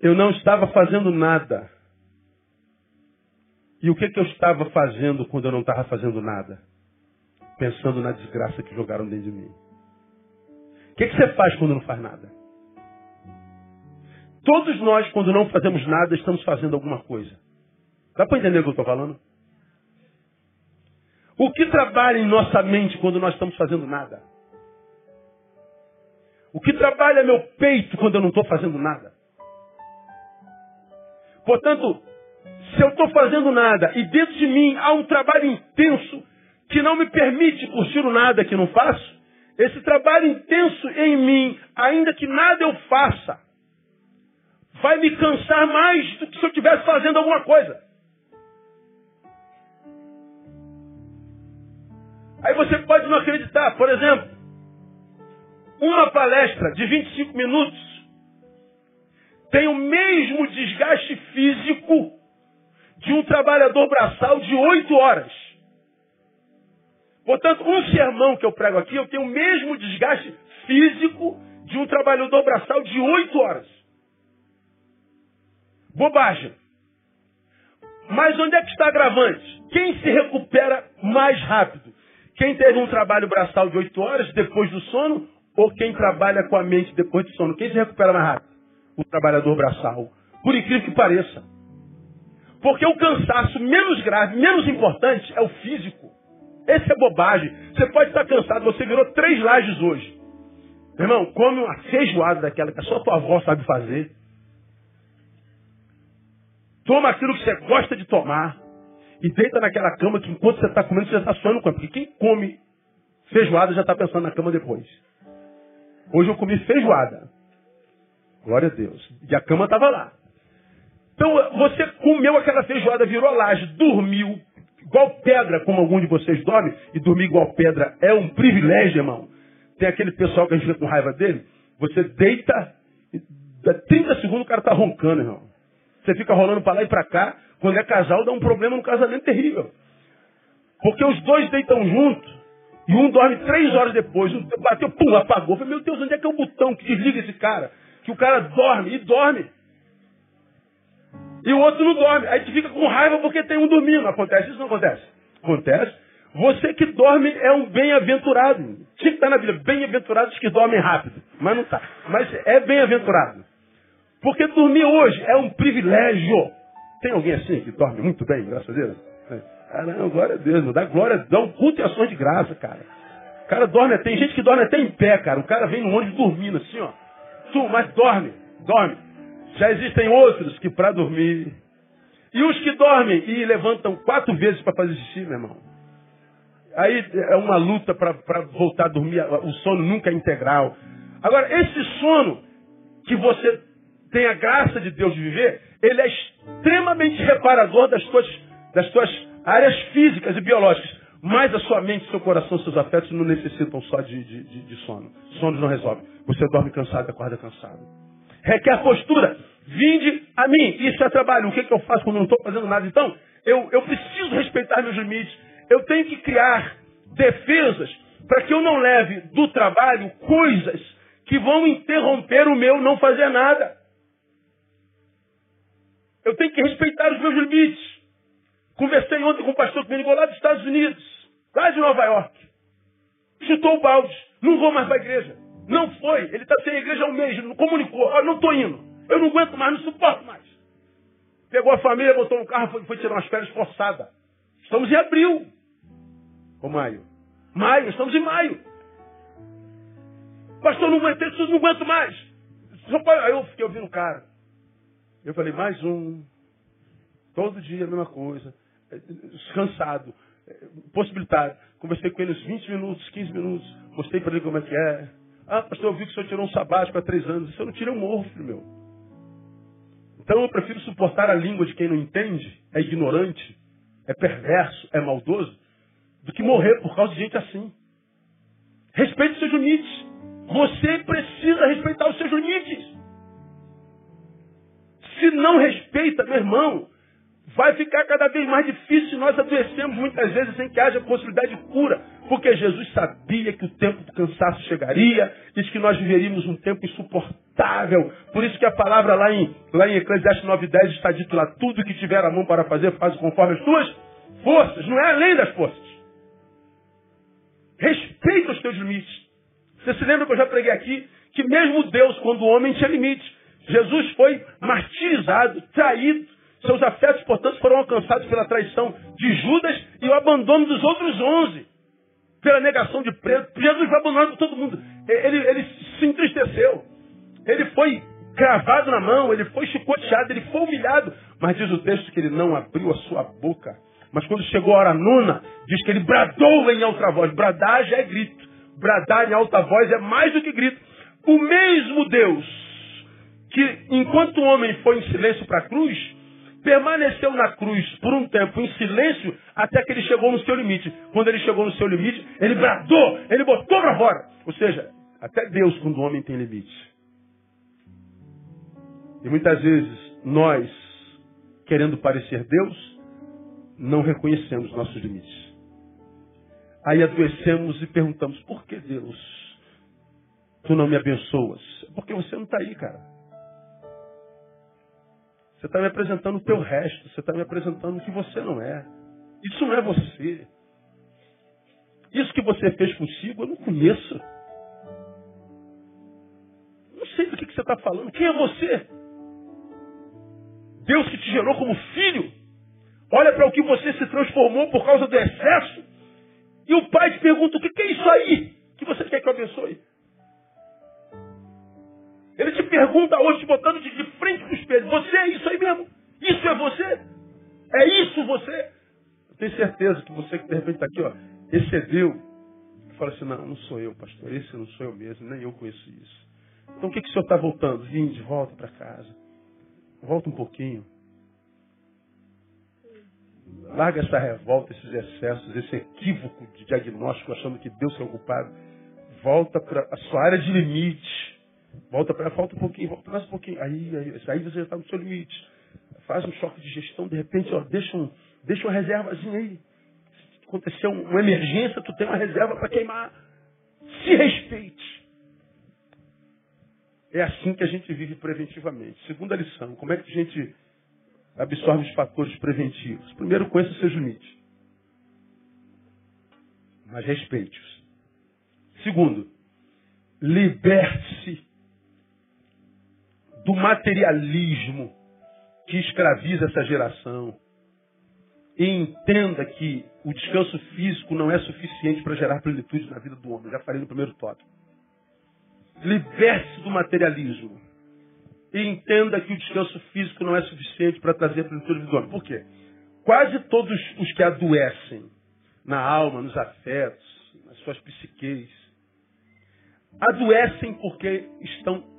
Eu não estava fazendo nada. E o que, que eu estava fazendo quando eu não estava fazendo nada? Pensando na desgraça que jogaram dentro de mim. O que, que você faz quando não faz nada? Todos nós, quando não fazemos nada, estamos fazendo alguma coisa. Dá para entender o que eu estou falando? O que trabalha em nossa mente quando nós estamos fazendo nada? O que trabalha meu peito quando eu não estou fazendo nada? Portanto, se eu estou fazendo nada e dentro de mim há um trabalho intenso que não me permite curtir o nada que não faço, esse trabalho intenso em mim, ainda que nada eu faça, vai me cansar mais do que se eu estivesse fazendo alguma coisa. Aí você pode não acreditar. Por exemplo, uma palestra de 25 minutos tem o mesmo desgaste físico de um trabalhador braçal de 8 horas. Portanto, um sermão que eu prego aqui, eu tenho o mesmo desgaste físico de um trabalhador braçal de 8 horas. Bobagem. Mas onde é que está agravante? Quem se recupera mais rápido? Quem teve um trabalho braçal de 8 horas depois do sono ou quem trabalha com a mente depois do sono? Quem se recupera mais rápido? O trabalhador braçal. Por incrível que pareça. Porque o cansaço menos grave, menos importante é o físico. Esse é bobagem. Você pode estar cansado, você virou três lajes hoje. Irmão, come uma feijoada daquela que só tua avó sabe fazer. Toma aquilo que você gosta de tomar. E deita naquela cama que enquanto você está comendo, você está sonhando com ela. Porque quem come feijoada já está pensando na cama depois. Hoje eu comi feijoada. Glória a Deus. E a cama estava lá. Então você comeu aquela feijoada, virou laje, dormiu, igual pedra, como algum de vocês dorme, e dormir igual pedra é um privilégio, irmão. Tem aquele pessoal que a gente fica com raiva dele, você deita, 30 segundos o cara está roncando, irmão. Você fica rolando para lá e para cá. Quando é casal, dá um problema no casamento terrível. Porque os dois deitam juntos e um dorme três horas depois. Um bateu, pum, apagou. falei, meu Deus, onde é que é o botão que desliga esse cara? Que o cara dorme e dorme. E o outro não dorme. Aí tu fica com raiva porque tem um dormindo. Acontece isso não acontece? Acontece. Você que dorme é um bem-aventurado. Tinha que estar na Bíblia. Bem-aventurados que dormem rápido. Mas não está. Mas é bem-aventurado. Porque dormir hoje é um privilégio. Tem alguém assim que dorme muito bem, graças a Deus? Ah, não, glória a Deus, dá glória, dá um culto e ações de graça, cara. O cara dorme, tem gente que dorme até em pé, cara. O cara vem no ônibus dormindo assim, ó. Tu, mas dorme, dorme. Já existem outros que para dormir. E os que dormem e levantam quatro vezes para fazer xixi, meu irmão. Aí é uma luta para voltar a dormir. O sono nunca é integral. Agora, esse sono que você tem a graça de Deus de viver, ele é extremamente reparador das suas, das suas áreas físicas e biológicas. Mas a sua mente, seu coração, seus afetos não necessitam só de, de, de, sono. Sono não resolve. Você dorme cansado acorda cansado. Requer postura. Vinde a mim. Isso é trabalho. O que, que eu faço quando não estou fazendo nada? Então, eu, eu preciso respeitar meus limites. Eu tenho que criar defesas para que eu não leve do trabalho coisas que vão interromper o meu não fazer nada. Eu tenho que respeitar os meus limites. Conversei ontem com um pastor que me ligou lá dos Estados Unidos, lá de Nova York. Chutou o balde. Não vou mais para a igreja. Não foi. Ele está sem igreja há um mês. Não comunicou. Olha, não estou indo. Eu não aguento mais, não suporto mais. Pegou a família, botou no carro foi, foi tirar umas férias forçadas. Estamos em abril. Ou maio. Maio, estamos em maio. Pastor, não aguentei, não aguento mais. Aí eu fiquei ouvindo o cara. Eu falei, mais um. Todo dia a mesma coisa. Cansado. Possibilitado. Conversei com ele uns 20 minutos, 15 minutos. Mostrei para ele como é que é. Ah, pastor, eu vi que o senhor tirou um sabático há três anos. Se eu não tirei, eu morro, filho meu. Então eu prefiro suportar a língua de quem não entende, é ignorante, é perverso, é maldoso, do que morrer por causa de gente assim. Respeite seus limites. Você precisa respeitar os seus limites. Se não respeita, meu irmão, vai ficar cada vez mais difícil. Nós adoecemos muitas vezes sem que haja possibilidade de cura. Porque Jesus sabia que o tempo do cansaço chegaria, disse que nós viveríamos um tempo insuportável. Por isso que a palavra lá em, lá em Eclesiastes 9,10 está dito lá, tudo que tiver a mão para fazer, faz conforme as tuas forças, não é além das forças. Respeita os teus limites. Você se lembra que eu já preguei aqui que mesmo Deus, quando o homem tinha limites, Jesus foi martirizado, traído. Seus afetos, portanto, foram alcançados pela traição de Judas e o abandono dos outros onze. Pela negação de preso. Jesus foi abandonado por todo mundo. Ele, ele se entristeceu. Ele foi cravado na mão, ele foi chicoteado, ele foi humilhado. Mas diz o texto que ele não abriu a sua boca. Mas quando chegou a hora nona, diz que ele bradou em alta voz. Bradar já é grito. Bradar em alta voz é mais do que grito. O mesmo Deus que, enquanto o homem foi em silêncio para a cruz, permaneceu na cruz por um tempo em silêncio até que ele chegou no seu limite. Quando ele chegou no seu limite, ele bradou, ele botou para fora. Ou seja, até Deus, quando o homem tem limite. E muitas vezes nós, querendo parecer Deus, não reconhecemos nossos limites. Aí adoecemos e perguntamos, por que Deus? Tu não me abençoas? Porque você não está aí, cara. Você está me apresentando o teu resto. Você está me apresentando o que você não é. Isso não é você. Isso que você fez consigo, eu não conheço. Não sei do que, que você está falando. Quem é você? Deus que te gerou como filho. Olha para o que você se transformou por causa do excesso. E o pai te pergunta: o que, que é isso aí que você quer que eu abençoe? Ele te pergunta hoje, te botando de, de frente para o espelho: Você é isso aí mesmo? Isso é você? É isso você? Eu tenho certeza que você que de repente está aqui, ó, excedeu. Fala assim: Não, não sou eu, pastor. Esse não sou eu mesmo, nem eu conheço isso. Então o que, que o senhor está voltando? Vinde, volta para casa. Volta um pouquinho. Larga essa revolta, esses excessos, esse equívoco de diagnóstico, achando que Deus é o culpado. Volta para a sua área de limite. Volta para falta um pouquinho, volta mais um pouquinho. Aí, aí, aí você já está no seu limite. Faz um choque de gestão, de repente, ó, deixa, um, deixa uma reservazinha aí. Se acontecer uma emergência, tu tem uma reserva para queimar. Se respeite. É assim que a gente vive preventivamente. Segunda lição, como é que a gente absorve os fatores preventivos? Primeiro, conheça seus limites. Mas respeite-os. Segundo, liberte-se do materialismo que escraviza essa geração. E entenda que o descanso físico não é suficiente para gerar plenitude na vida do homem. Já falei no primeiro tópico. Liberte-se do materialismo. E entenda que o descanso físico não é suficiente para trazer plenitude do homem. Por quê? Quase todos os que adoecem na alma, nos afetos, nas suas psiques, adoecem porque estão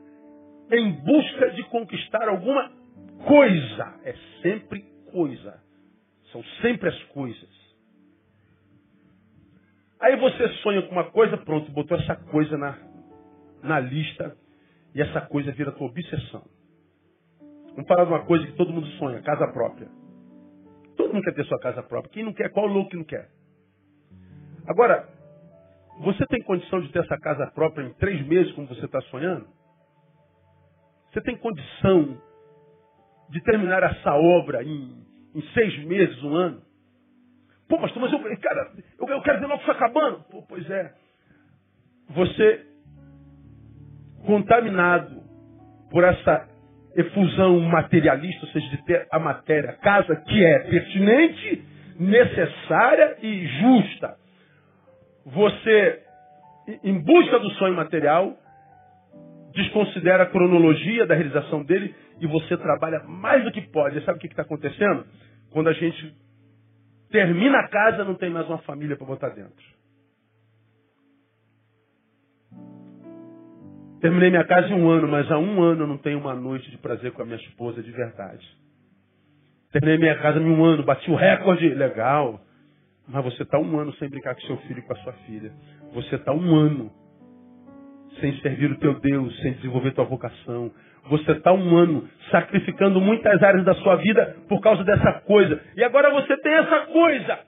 em busca de conquistar alguma coisa. É sempre coisa. São sempre as coisas. Aí você sonha com uma coisa, pronto, botou essa coisa na, na lista e essa coisa vira tua obsessão. Vamos falar de uma coisa que todo mundo sonha, casa própria. Todo mundo quer ter sua casa própria. Quem não quer, qual louco que não quer? Agora, você tem condição de ter essa casa própria em três meses, como você está sonhando? Você tem condição de terminar essa obra em, em seis meses, um ano? Pô, pastor, mas eu, cara, eu, eu quero ver logo isso acabando. Pô, pois é. Você, contaminado por essa efusão materialista, ou seja, de ter a matéria, casa que é pertinente, necessária e justa. Você, em busca do sonho material, desconsidera a cronologia da realização dele e você trabalha mais do que pode. E sabe o que está acontecendo? Quando a gente termina a casa, não tem mais uma família para botar dentro. Terminei minha casa em um ano, mas há um ano eu não tenho uma noite de prazer com a minha esposa de verdade. Terminei minha casa em um ano, bati o recorde, legal. Mas você está um ano sem brincar com seu filho e com a sua filha. Você está um ano sem servir o teu Deus, sem desenvolver tua vocação. Você está um ano sacrificando muitas áreas da sua vida por causa dessa coisa. E agora você tem essa coisa.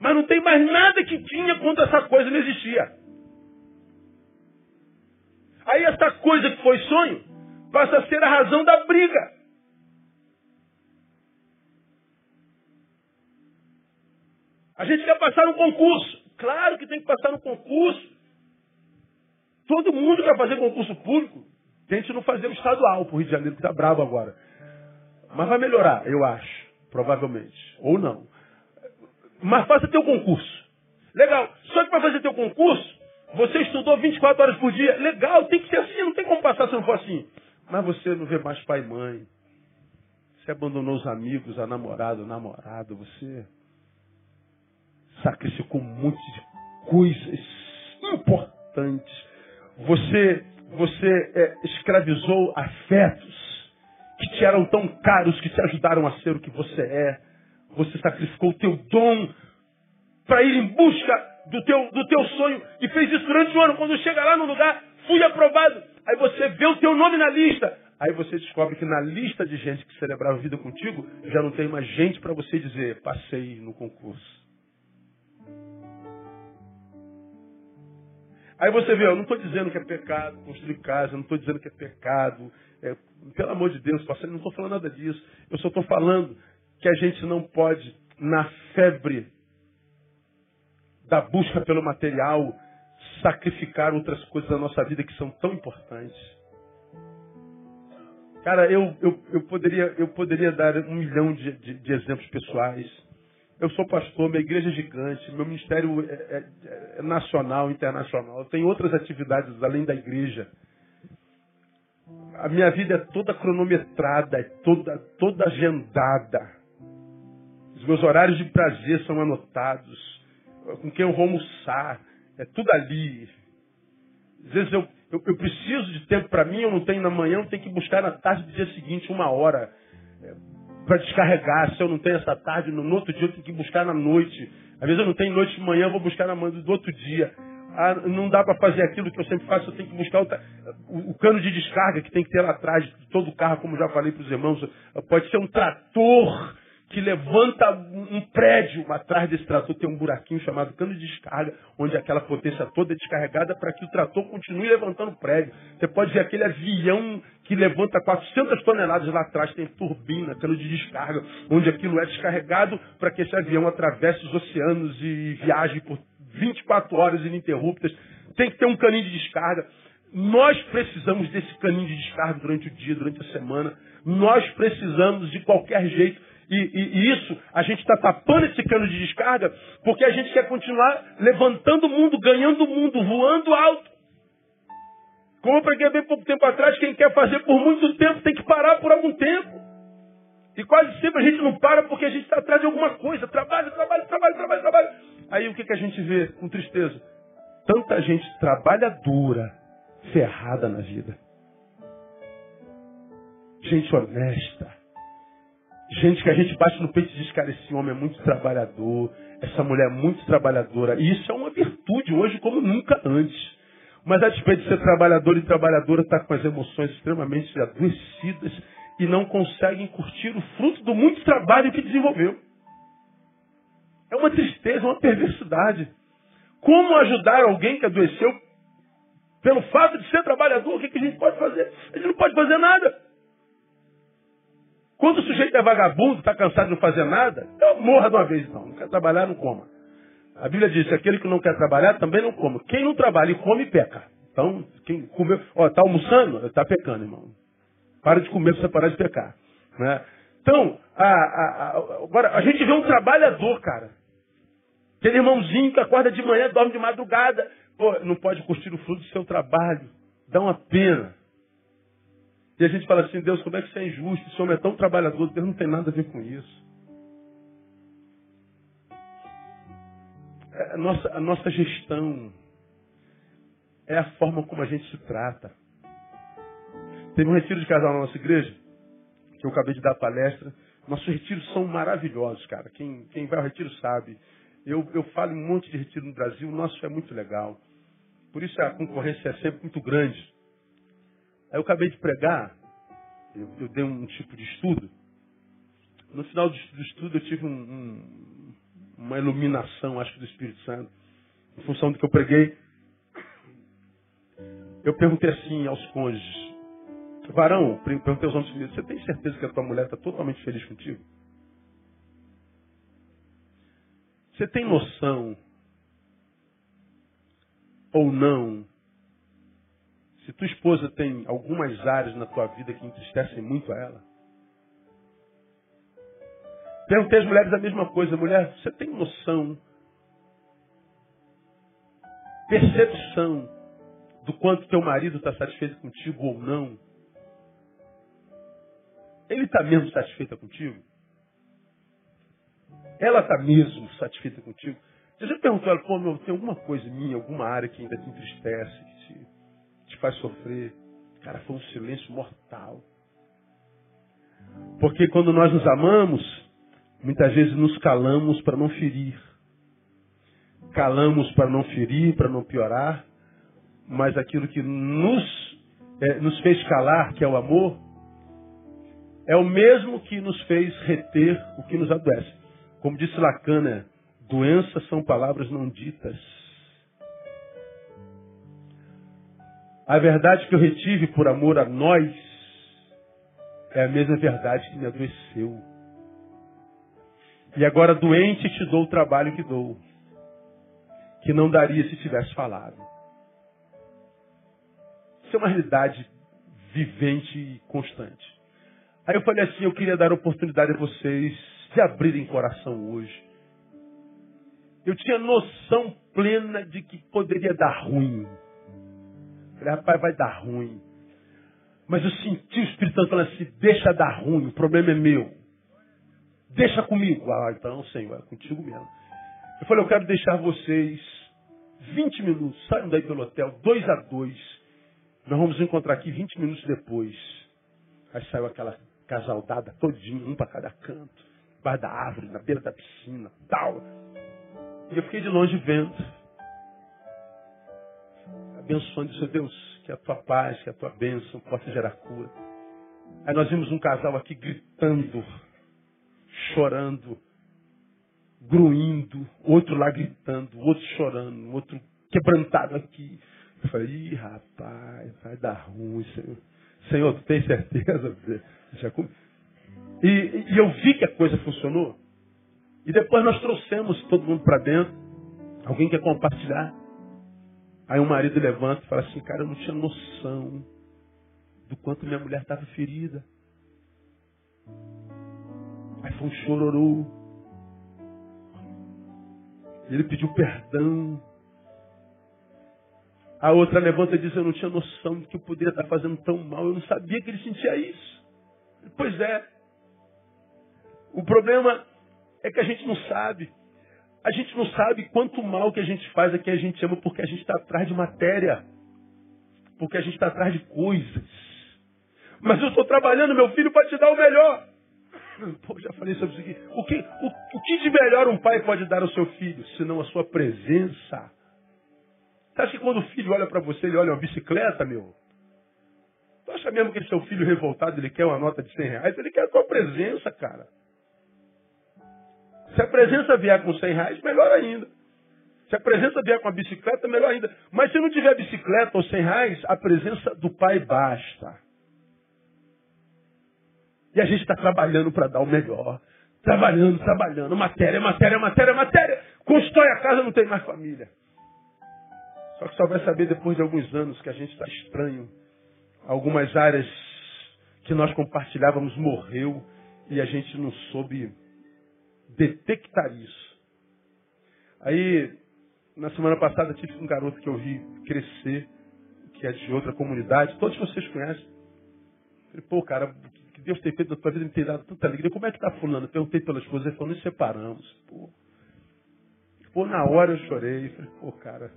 Mas não tem mais nada que tinha quando essa coisa não existia. Aí essa coisa que foi sonho passa a ser a razão da briga. A gente quer passar um concurso. Claro que tem que passar no concurso. Todo mundo quer fazer concurso público. Tente não fazer o estadual para o Rio de Janeiro, que está bravo agora. Mas vai melhorar, eu acho. Provavelmente. Ou não. Mas faça teu concurso. Legal. Só que para fazer teu concurso, Você estudou 24 horas por dia. Legal, tem que ser assim, não tem como passar se não for assim. Mas você não vê mais pai e mãe. Você abandonou os amigos, a namorada, o namorado. Você sacrificou um monte de coisas importantes. Você, você é, escravizou afetos que te eram tão caros, que te ajudaram a ser o que você é. Você sacrificou o teu dom para ir em busca do teu, do teu sonho e fez isso durante o ano. Quando chega lá no lugar, fui aprovado. Aí você vê o teu nome na lista. Aí você descobre que na lista de gente que celebrava a vida contigo, já não tem mais gente para você dizer, passei no concurso. Aí você vê, eu não estou dizendo que é pecado construir casa, não estou dizendo que é pecado. É, pelo amor de Deus, pastor, não estou falando nada disso. Eu só estou falando que a gente não pode, na febre da busca pelo material, sacrificar outras coisas da nossa vida que são tão importantes. Cara, eu, eu, eu, poderia, eu poderia dar um milhão de, de, de exemplos pessoais. Eu sou pastor, minha igreja é gigante, meu ministério é, é, é nacional, internacional. Eu tenho outras atividades além da igreja. A minha vida é toda cronometrada, é toda, toda agendada. Os meus horários de prazer são anotados com quem eu vou almoçar. É tudo ali. Às vezes eu, eu, eu preciso de tempo para mim, eu não tenho na manhã, eu tenho que buscar na tarde do dia seguinte, uma hora, para descarregar. Se eu não tenho essa tarde, no, outro dia eu tenho que buscar na noite. Às vezes eu não tenho noite de manhã, eu vou buscar na manhã do outro dia. Ah, não dá para fazer aquilo que eu sempre faço, eu tenho que buscar o, o, cano de descarga que tem que ter lá atrás de todo o carro, como já falei para os irmãos. Pode ser um trator que levanta um prédio atrás desse trator, tem um buraquinho chamado cano de descarga, onde aquela potência toda é descarregada para que o trator continue levantando o prédio. Você pode ver aquele avião que levanta 400 toneladas lá atrás, tem turbina, cano de descarga, onde aquilo é descarregado para que esse avião atravesse os oceanos e viaje por 24 horas ininterruptas. Tem que ter um caninho de descarga. Nós precisamos desse caninho de descarga durante o dia, durante a semana. Nós precisamos, de qualquer jeito, e, e, e isso, a gente está tapando esse cano de descarga porque a gente quer continuar levantando o mundo, ganhando o mundo, voando alto. Como eu preguei bem pouco tempo atrás, quem quer fazer por muito tempo tem que parar por algum tempo. E quase sempre a gente não para porque a gente está atrás de alguma coisa. Trabalho, trabalho, trabalho, trabalho, trabalho. Aí o que, que a gente vê com tristeza? Tanta gente trabalhadora, ferrada na vida. Gente honesta, Gente que a gente bate no peito e diz, cara, esse homem é muito trabalhador, essa mulher é muito trabalhadora. E isso é uma virtude hoje como nunca antes. Mas a despeito de ser trabalhador e trabalhadora, está com as emoções extremamente adoecidas e não conseguem curtir o fruto do muito trabalho que desenvolveu. É uma tristeza, uma perversidade. Como ajudar alguém que adoeceu pelo fato de ser trabalhador? O que, a gente pode fazer? A gente não pode fazer nada. Quando o sujeito é vagabundo, está cansado de não fazer nada, eu morra de uma vez então. Não quer trabalhar, não coma. A Bíblia diz, aquele que não quer trabalhar também não coma. Quem não trabalha e come, peca. Então, quem comeu, ó, está almoçando, está pecando, irmão. Para de comer para você parar de pecar. Né? Então, a, a, a, agora, a gente vê um trabalhador, cara. Aquele irmãozinho que acorda de manhã, dorme de madrugada. Pô, não pode curtir o fruto do seu trabalho. Dá uma pena. E a gente fala assim, Deus, como é que isso é injusto? Esse homem é tão trabalhador, Deus não tem nada a ver com isso. A nossa, a nossa gestão é a forma como a gente se trata. Teve um retiro de casal na nossa igreja, que eu acabei de dar palestra. Nossos retiros são maravilhosos, cara. Quem, quem vai ao retiro sabe. Eu, eu falo em um monte de retiro no Brasil, o nosso é muito legal. Por isso a concorrência é sempre muito grande. Aí eu acabei de pregar, eu, eu dei um tipo de estudo. No final do, do estudo eu tive um, um, uma iluminação, acho que do Espírito Santo, em função do que eu preguei. Eu perguntei assim aos cônjuges, varão, perguntei aos homens, você tem certeza que a tua mulher está totalmente feliz contigo? Você tem noção ou não se tua esposa tem algumas áreas na tua vida que entristecem muito a ela. Perguntei às mulheres a mesma coisa. Mulher, você tem noção percepção do quanto teu marido está satisfeito contigo ou não, ele está mesmo satisfeita contigo? Ela está mesmo satisfeita contigo? Você já perguntou ela, pô, meu, tem alguma coisa minha, alguma área que ainda te entristece, que te, te faz sofrer? Cara, foi um silêncio mortal. Porque quando nós nos amamos, muitas vezes nos calamos para não ferir. Calamos para não ferir, para não piorar. Mas aquilo que nos, é, nos fez calar, que é o amor, é o mesmo que nos fez reter o que nos adoece. Como disse Lacan, né? doenças são palavras não ditas. A verdade que eu retive por amor a nós é a mesma verdade que me adoeceu. E agora, doente, te dou o trabalho que dou, que não daria se tivesse falado. Isso é uma realidade vivente e constante. Aí eu falei assim: eu queria dar oportunidade a vocês de abrirem coração hoje. Eu tinha noção plena de que poderia dar ruim. Falei, rapaz, vai dar ruim. Mas eu senti o Espírito Santo falando assim, deixa dar ruim, o problema é meu. Deixa comigo. Ah, então, Senhor, é contigo mesmo. Eu falei, eu quero deixar vocês 20 minutos, saiam daí pelo hotel, dois a dois. Nós vamos encontrar aqui 20 minutos depois. Aí saiu aquela casaldada todinha, um para cada canto, embaixo da árvore, na beira da piscina, tal. E eu fiquei de longe vendo. Abençoando, seu Deus, que a tua paz, que a tua bênção possa gerar cura. Aí nós vimos um casal aqui gritando, chorando, gruindo, outro lá gritando, outro chorando, outro quebrantado aqui. Eu falei, ih, rapaz, vai dar ruim, Senhor. Senhor, tu tem certeza? [LAUGHS] E, e eu vi que a coisa funcionou. E depois nós trouxemos todo mundo para dentro. Alguém quer compartilhar? Aí o marido levanta e fala assim, cara, eu não tinha noção do quanto minha mulher estava ferida. Foi um chororô. Ele pediu perdão. A outra levanta e diz, eu não tinha noção de que eu poderia estar fazendo tão mal. Eu não sabia que ele sentia isso. Pois é. O problema é que a gente não sabe. A gente não sabe quanto mal que a gente faz a quem a gente ama porque a gente está atrás de matéria. Porque a gente está atrás de coisas. Mas eu estou trabalhando, meu filho, para te dar o melhor. [COUGHS] Pô, já falei sobre isso aqui. O que, o, o que de melhor um pai pode dar ao seu filho, senão a sua presença? Você acha que quando o filho olha para você, ele olha uma bicicleta, meu? Tu acha mesmo que seu filho revoltado, ele quer uma nota de 100 reais? Ele quer a tua presença, cara. Se a presença vier com 100 reais, melhor ainda. Se a presença vier com a bicicleta, melhor ainda. Mas se não tiver bicicleta ou 100 reais, a presença do pai basta. E a gente está trabalhando para dar o melhor. Trabalhando, trabalhando. Matéria, matéria, matéria, matéria. Constrói a casa, não tem mais família. Só que só vai saber depois de alguns anos que a gente está estranho. Algumas áreas que nós compartilhávamos morreu e a gente não soube detectar isso. Aí, na semana passada, tive um garoto que eu vi crescer, que é de outra comunidade, todos vocês conhecem. Falei, pô, cara, que Deus tem feito na tua vida, me tem dado tanta alegria. Como é que tá fulano? Perguntei pelas coisas, ele falou, nos separamos. Pô. pô, na hora eu chorei. Falei, pô, cara,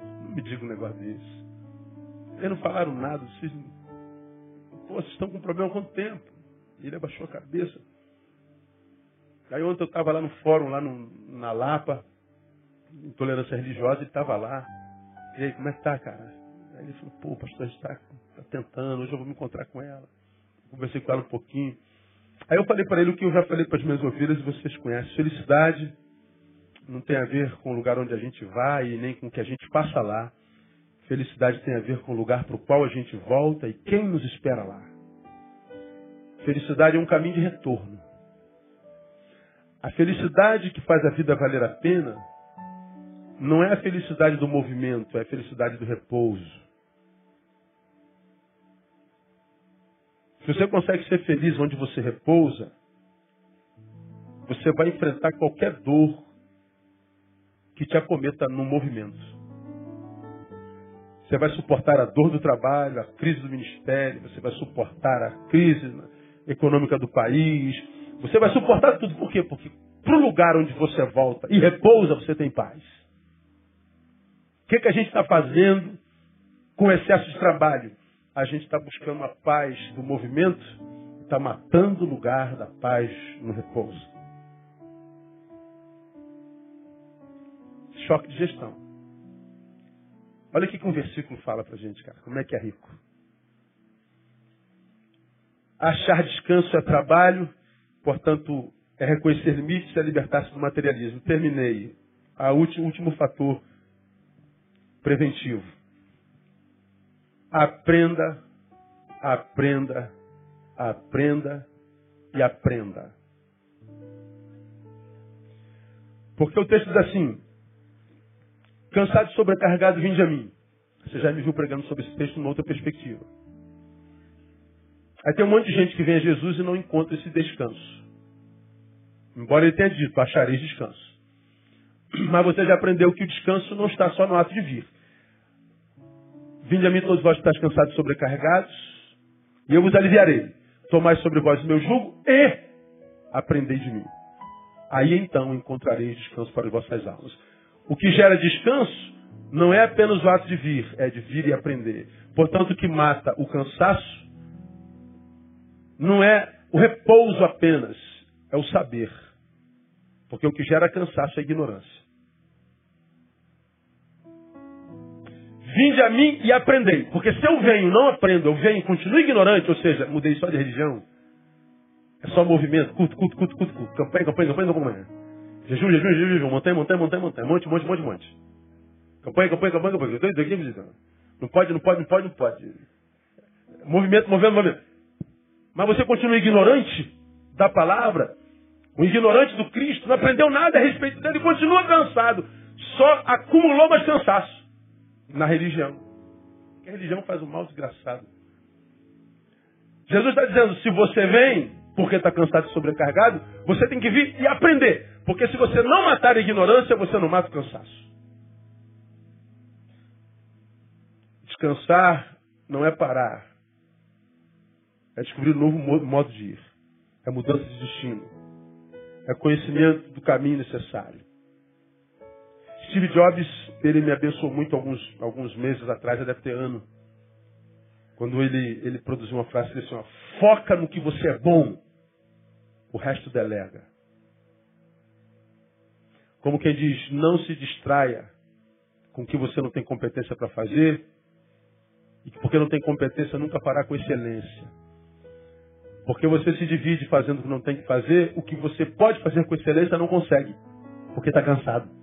não me diga um negócio desse. Eles não falaram nada, vocês, pô, vocês estão com problema há quanto tempo? Ele abaixou a cabeça. Aí ontem eu estava lá no fórum, lá no, na Lapa, intolerância religiosa, ele estava lá. E aí, como é que tá, cara? Aí ele falou, pô, pastor, a gente está tá tentando, hoje eu vou me encontrar com ela. Conversei com ela um pouquinho. Aí eu falei para ele o que eu já falei para as minhas ovelhas e vocês conhecem. Felicidade não tem a ver com o lugar onde a gente vai e nem com o que a gente passa lá. Felicidade tem a ver com o lugar para o qual a gente volta e quem nos espera lá. Felicidade é um caminho de retorno. A felicidade que faz a vida valer a pena não é a felicidade do movimento, é a felicidade do repouso. Se você consegue ser feliz onde você repousa, você vai enfrentar qualquer dor que te acometa no movimento. Você vai suportar a dor do trabalho, a crise do ministério, você vai suportar a crise econômica do país, você vai suportar tudo. Por quê? Porque para o lugar onde você volta e repousa, você tem paz. O que, que a gente está fazendo com excesso de trabalho? A gente está buscando a paz do movimento, está matando o lugar da paz no repouso. Choque de gestão. Olha o que um versículo fala para a gente, cara. Como é que é rico. Achar descanso é trabalho, portanto, é reconhecer limites, é libertar-se do materialismo. Terminei. A último, último fator preventivo. Aprenda, aprenda, aprenda e aprenda. Porque o texto diz assim: Cansado e sobrecarregado, vinde a mim. Você já me viu pregando sobre esse texto numa outra perspectiva. Aí tem um monte de gente que vem a Jesus e não encontra esse descanso. Embora ele tenha dito, achareis descanso. [CLEARS THROAT] Mas você já aprendeu que o descanso não está só no ato de vir. Vinde a mim todos vós que estáis cansados e sobrecarregados, e eu vos aliviarei. Tomai sobre vós o meu jugo e aprendei de mim. Aí então encontrareis descanso para as vossas almas. O que gera descanso não é apenas o ato de vir, é de vir e aprender. Portanto, o que mata o cansaço não é o repouso apenas, é o saber. Porque o que gera cansaço é ignorância. Vinde a mim e aprendei. Porque se eu venho não aprendo, eu venho e continuo ignorante, ou seja, mudei só de religião, é só movimento, culto, culto, culto, culto, culto, campanha, campanha, campanha, campanha. Jejum, jejum, jejum, jejum, montanha, montanha, montanha, montanha, monte, monte, monte, monte. Campanha, campanha, campanha, campanha. Dois, dois, não pode, não pode, não pode, não pode. Movimento, movimento, movimento. Mas você continua ignorante da palavra, o ignorante do Cristo, não aprendeu nada a respeito dele, continua cansado. Só acumulou mais cansaço na religião. Porque a religião faz um mal desgraçado. Jesus está dizendo, se você vem porque está cansado e sobrecarregado, você tem que vir e aprender. Porque se você não matar a ignorância, você não mata o cansaço. Descansar não é parar. É descobrir um novo modo de ir. É mudança de destino. É conhecimento do caminho necessário. Steve Jobs, ele me abençoou muito alguns, alguns meses atrás, deve ter ano. Quando ele, ele produziu uma frase assim, ó, foca no que você é bom, o resto delega. Como quem diz, não se distraia com o que você não tem competência para fazer, e que porque não tem competência nunca fará com excelência. Porque você se divide fazendo o que não tem que fazer, o que você pode fazer com excelência não consegue, porque está cansado.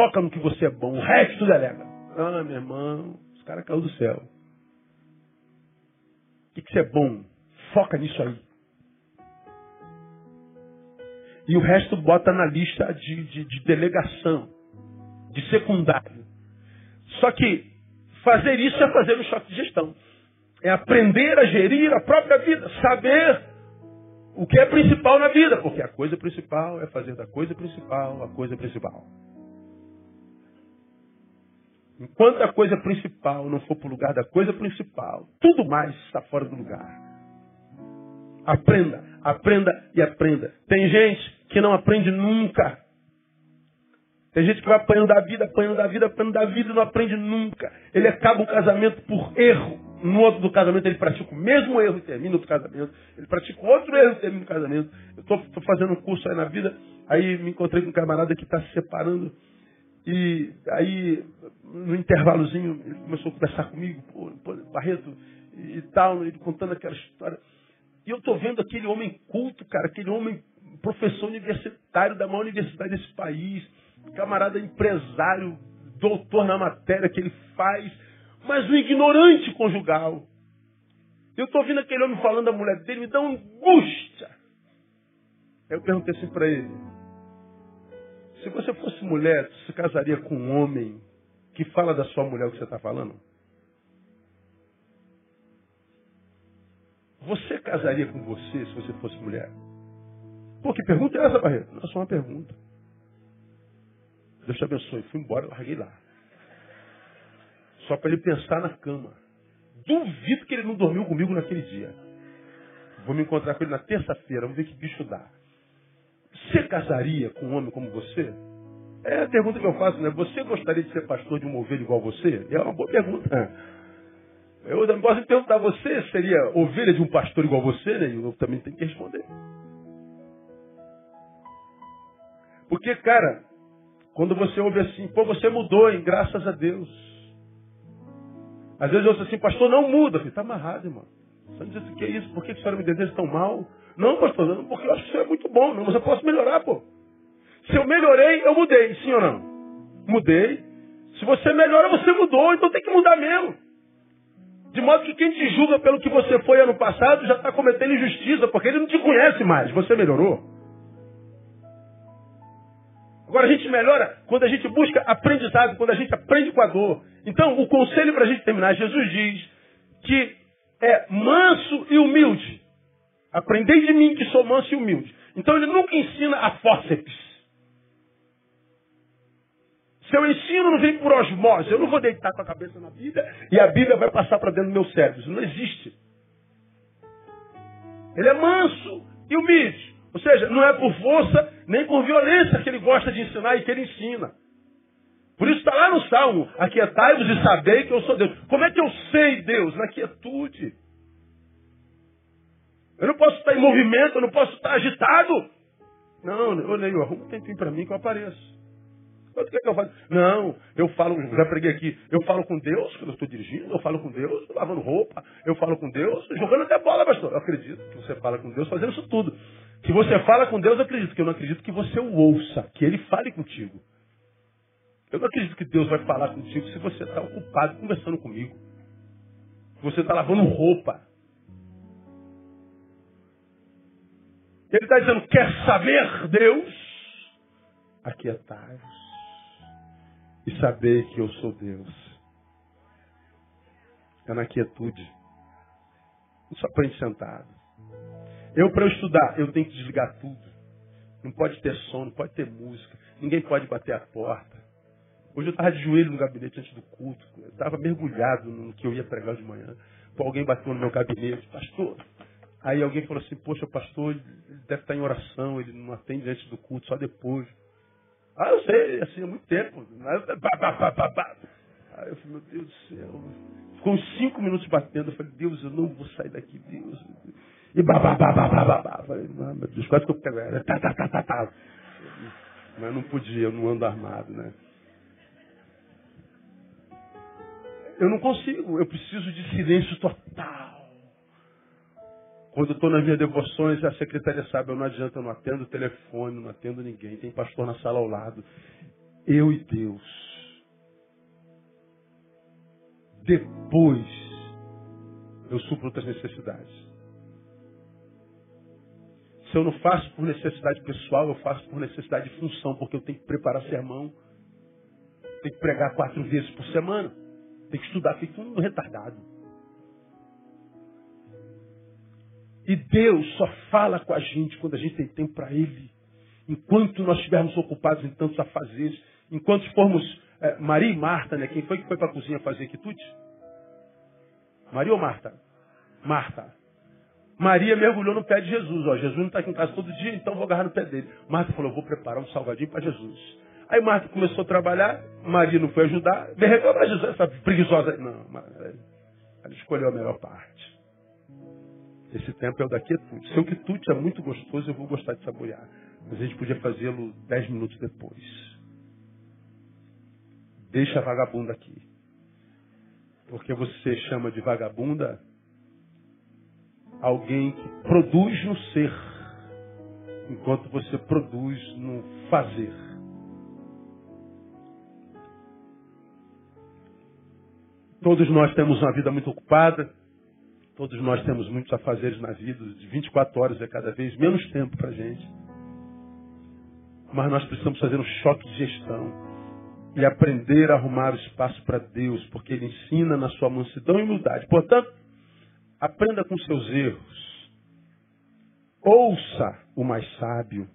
Foca no que você é bom, o resto delega. Ah, meu irmão, os caras caiu do céu. O que, que você é bom? Foca nisso aí. E o resto bota na lista de, de, de delegação, de secundário. Só que fazer isso é fazer um choque de gestão. É aprender a gerir a própria vida, saber o que é principal na vida, porque a coisa principal é fazer da coisa principal a coisa principal. Enquanto a coisa principal não for para o lugar da coisa principal, tudo mais está fora do lugar. Aprenda, aprenda e aprenda. Tem gente que não aprende nunca. Tem gente que vai apanhando da vida, apanhando da vida, apanhando da vida e não aprende nunca. Ele acaba um casamento por erro. No outro do casamento ele pratica o mesmo erro e termina o casamento. Ele pratica outro erro e termina o casamento. Eu estou fazendo um curso aí na vida, aí me encontrei com um camarada que está se separando. E aí, no intervalozinho, ele começou a conversar comigo, pô, pô Barreto e tal, ele contando aquela história. E eu estou vendo aquele homem culto, cara, aquele homem professor universitário da maior universidade desse país, camarada empresário, doutor na matéria que ele faz, mas um ignorante conjugal. Eu estou ouvindo aquele homem falando da mulher dele, me dá angústia. Aí eu perguntei assim para ele: se você fosse mulher, você se casaria com um homem que fala da sua mulher o que você está falando? Você casaria com você se você fosse mulher? Pô, que pergunta é essa, Barreto? Não, é só uma pergunta. Deus te abençoe. Fui embora, larguei lá. Só para ele pensar na cama. Duvido que ele não dormiu comigo naquele dia. Vou me encontrar com ele na terça-feira, vamos ver que bicho dá. Você casaria com um homem como você? É a pergunta que eu faço, né? Você gostaria de ser pastor de uma ovelha igual você? É uma boa pergunta. Eu não posso perguntar, você seria ovelha de um pastor igual você? Né? Eu também tenho que responder. Porque, cara, quando você ouve assim, pô, você mudou, hein? Graças a Deus. Às vezes eu ouço assim, pastor, não muda. Eu falei, tá amarrado, irmão. Você não diz o que é isso? Por que a senhora me deseja tão mal? Não, pastor, não, porque eu acho que isso é muito bom. Não, mas eu posso melhorar, pô. Se eu melhorei, eu mudei, sim ou não? Mudei. Se você melhora, você mudou, então tem que mudar mesmo. De modo que quem te julga pelo que você foi ano passado já está cometendo injustiça, porque ele não te conhece mais. Você melhorou. Agora a gente melhora quando a gente busca aprendizado, quando a gente aprende com a dor. Então, o conselho para a gente terminar, Jesus diz que é manso e humilde. Aprendei de mim que sou manso e humilde. Então ele nunca ensina a fórceps. Seu ensino não vem por osmose. Eu não vou deitar com a cabeça na Bíblia e a Bíblia vai passar para dentro do meu cérebro. Isso não existe. Ele é manso e humilde. Ou seja, não é por força nem por violência que ele gosta de ensinar e que ele ensina. Por isso está lá no Salmo, aquietai-vos e sabei que eu sou Deus. Como é que eu sei Deus? Na quietude. Eu não posso estar em movimento, eu não posso estar agitado. Não, eu leio, arruma um tempinho para mim que eu apareço. O que, é que eu faço? Não, eu falo, já preguei aqui, eu falo com Deus quando eu estou dirigindo, eu falo com Deus lavando roupa, eu falo com Deus jogando até bola, pastor. Eu acredito que você fala com Deus fazendo isso tudo. Se você fala com Deus, eu acredito, que eu não acredito que você o ouça, que ele fale contigo. Eu não acredito que Deus vai falar contigo se você está ocupado conversando comigo. Se você está lavando roupa. Ele está dizendo, quer saber Deus? Aquietai-vos e saber que eu sou Deus. É na quietude. Não só aprende sentado. Eu, para eu estudar, eu tenho que desligar tudo. Não pode ter som, não pode ter música. Ninguém pode bater a porta. Hoje eu estava de joelho no gabinete antes do culto. Eu estava mergulhado no que eu ia pregar de manhã. Alguém bateu no meu gabinete. Pastor. Aí alguém falou assim, poxa, pastor, deve estar em oração, ele não atende antes do culto, só depois. Ah, eu sei, assim, há muito tempo. Aí eu falei, meu Deus do céu. Ficou uns cinco minutos batendo. Eu falei, Deus, eu não vou sair daqui, Deus. E babá. Falei, ah, meu Deus, quase que eu pego ela. Tá, tá, tá, tá, tá. Mas não podia, eu não ando armado, né? Eu não consigo, eu preciso de silêncio total. Quando estou nas minhas devoções, a secretária sabe, eu não adianta, eu não atendo o telefone, não atendo ninguém. Tem pastor na sala ao lado. Eu e Deus. Depois, eu supro outras necessidades. Se eu não faço por necessidade pessoal, eu faço por necessidade de função, porque eu tenho que preparar sermão. Tenho que pregar quatro vezes por semana. Tenho que estudar, fico um retardado. E Deus só fala com a gente quando a gente tem tempo para Ele. Enquanto nós estivermos ocupados em tantos afazeres, enquanto formos é, Maria e Marta, né? Quem foi que foi para a cozinha fazer quitute? Maria ou Marta? Marta. Maria mergulhou no pé de Jesus. Ó, Jesus não está aqui em casa todo dia, então vou agarrar no pé dele. Marta falou, vou preparar um salgadinho para Jesus. Aí Marta começou a trabalhar, Maria não foi ajudar, de repente Jesus, essa preguiçosa. Não, ela escolheu a melhor parte. Esse tempo é o da quietude. Se o quietude é muito gostoso, eu vou gostar de saborear. Mas a gente podia fazê-lo dez minutos depois. Deixa a vagabunda aqui. Porque você chama de vagabunda alguém que produz no ser, enquanto você produz no fazer. Todos nós temos uma vida muito ocupada, Todos nós temos muitos afazeres na vida, de 24 horas é cada vez menos tempo para a gente. Mas nós precisamos fazer um choque de gestão e aprender a arrumar o espaço para Deus, porque Ele ensina na sua mansidão e humildade. Portanto, aprenda com seus erros. Ouça o mais sábio.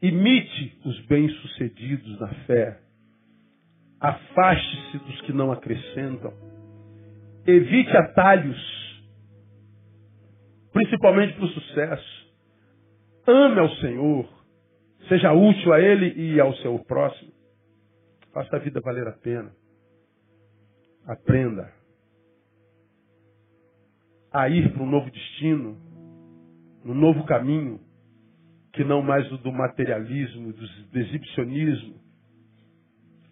Imite os bem-sucedidos na fé. Afaste-se dos que não acrescentam. Evite atalhos, principalmente para o sucesso. Ame ao Senhor. Seja útil a Ele e ao seu próximo. Faça a vida valer a pena. Aprenda a ir para um novo destino, um novo caminho, que não mais o do materialismo, do exibicionismo.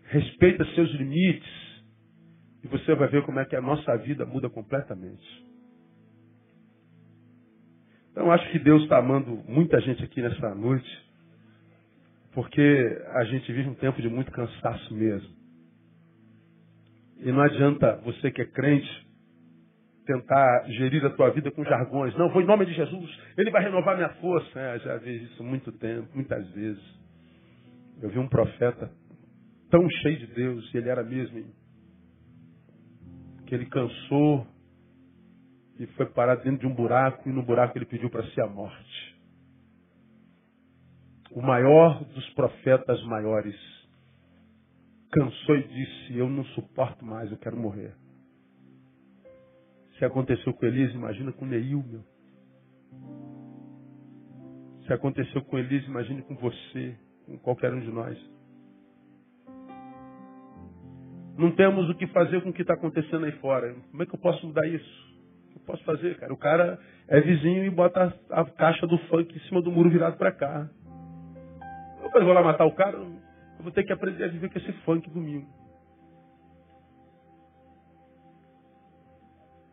Respeita seus limites e você vai ver como é que a nossa vida muda completamente. Então acho que Deus está amando muita gente aqui nessa noite, porque a gente vive um tempo de muito cansaço mesmo. E não adianta você que é crente tentar gerir a tua vida com jargões. Não, foi em nome de Jesus, ele vai renovar minha força. É, já vi isso muito tempo, muitas vezes. Eu vi um profeta tão cheio de Deus, e ele era mesmo, que ele cansou e foi parar dentro de um buraco, e no buraco ele pediu para si a morte. O maior dos profetas maiores cansou e disse: Eu não suporto mais, eu quero morrer. Se aconteceu com Elias, imagina com Neil, meu. Se aconteceu com Elias, imagine com você, com qualquer um de nós. Não temos o que fazer com o que está acontecendo aí fora. Como é que eu posso mudar isso? O que eu posso fazer, cara? O cara é vizinho e bota a, caixa do funk em cima do muro virado para cá. Eu vou lá matar o cara, eu vou ter que aprender a viver com esse funk domingo.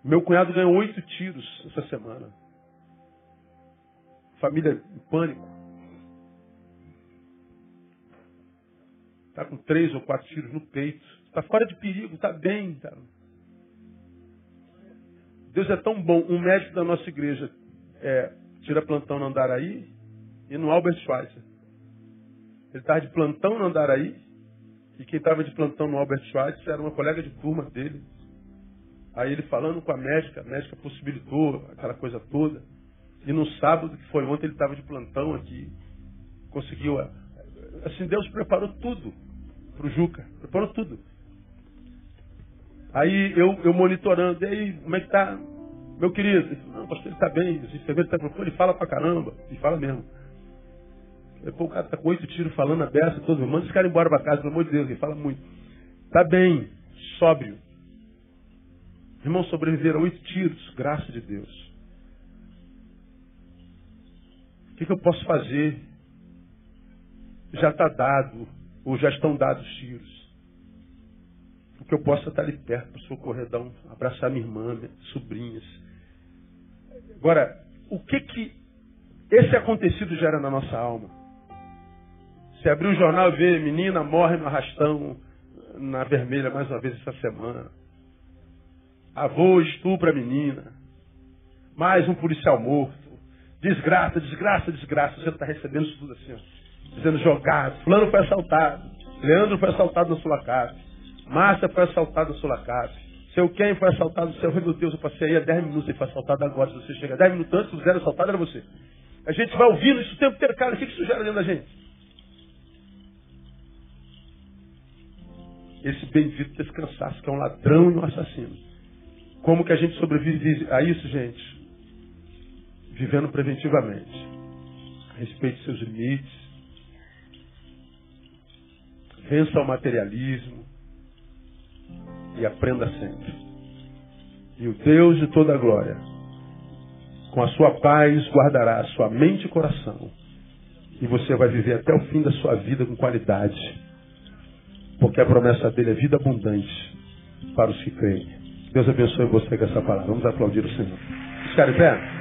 Meu cunhado ganhou oito tiros essa semana. Família em pânico. Está com três ou quatro tiros no peito. Está fora de perigo, está bem. Tá. Deus é tão bom. Um médico da nossa igreja é, tira plantão no Andaraí e no Albert Schweitzer. Ele estava de plantão no Andaraí e quem estava de plantão no Albert Schweitzer era uma colega de turma dele. Aí ele falando com a médica, a médica possibilitou aquela coisa toda. E no sábado, que foi ontem, ele estava de plantão aqui. Conseguiu. Assim, Deus preparou tudo para o Juca. Preparou tudo. Aí eu, eu monitorando, e aí, como é que tá? Meu querido, falou, não, pastor, ele está bem, esse enfermeiro está com ele fala pra caramba, e fala mesmo. Pô, o cara está com oito tiros falando a beça, todo mundo, manda esse cara embora para casa, pelo amor de Deus, ele fala muito. Está bem, sóbrio. Irmãos, sobreviveram oito tiros, graça de Deus. O que, que eu posso fazer? Já está dado, ou já estão dados tiros. Que eu posso é estar ali perto socorrer, dar um, abraçar minha irmã, minhas sobrinhas. Agora, o que que esse acontecido gera na nossa alma? Se abrir o jornal e ver menina morre no arrastão na vermelha mais uma vez essa semana Avô estupra a menina. Mais um policial morto. Desgraça, desgraça, desgraça. Você está recebendo isso tudo assim, ó. Dizendo jogado. Fulano foi assaltado. Leandro foi assaltado na Sulacap. Márcia foi assaltada na Sulacap. Seu quem foi assaltado, seu meu Deus, eu passei aí há 10 minutos e foi assaltado agora. Se você chega 10 minutos antes, se fizeram assaltado, era você. A gente vai ouvindo isso o tempo inteiro, cara. O que isso gera dentro da gente? Esse bendito descansaço, que é um ladrão e um assassino. Como que a gente sobrevive a isso, gente? Vivendo preventivamente. Respeite seus limites. Vença o materialismo. E aprenda sempre. E o Deus de toda a glória, com a sua paz, guardará a sua mente e coração. E você vai viver até o fim da sua vida com qualidade. Porque a promessa dele é vida abundante para os que creem. Deus abençoe você com essa palavra. Vamos aplaudir o Senhor. Ficar?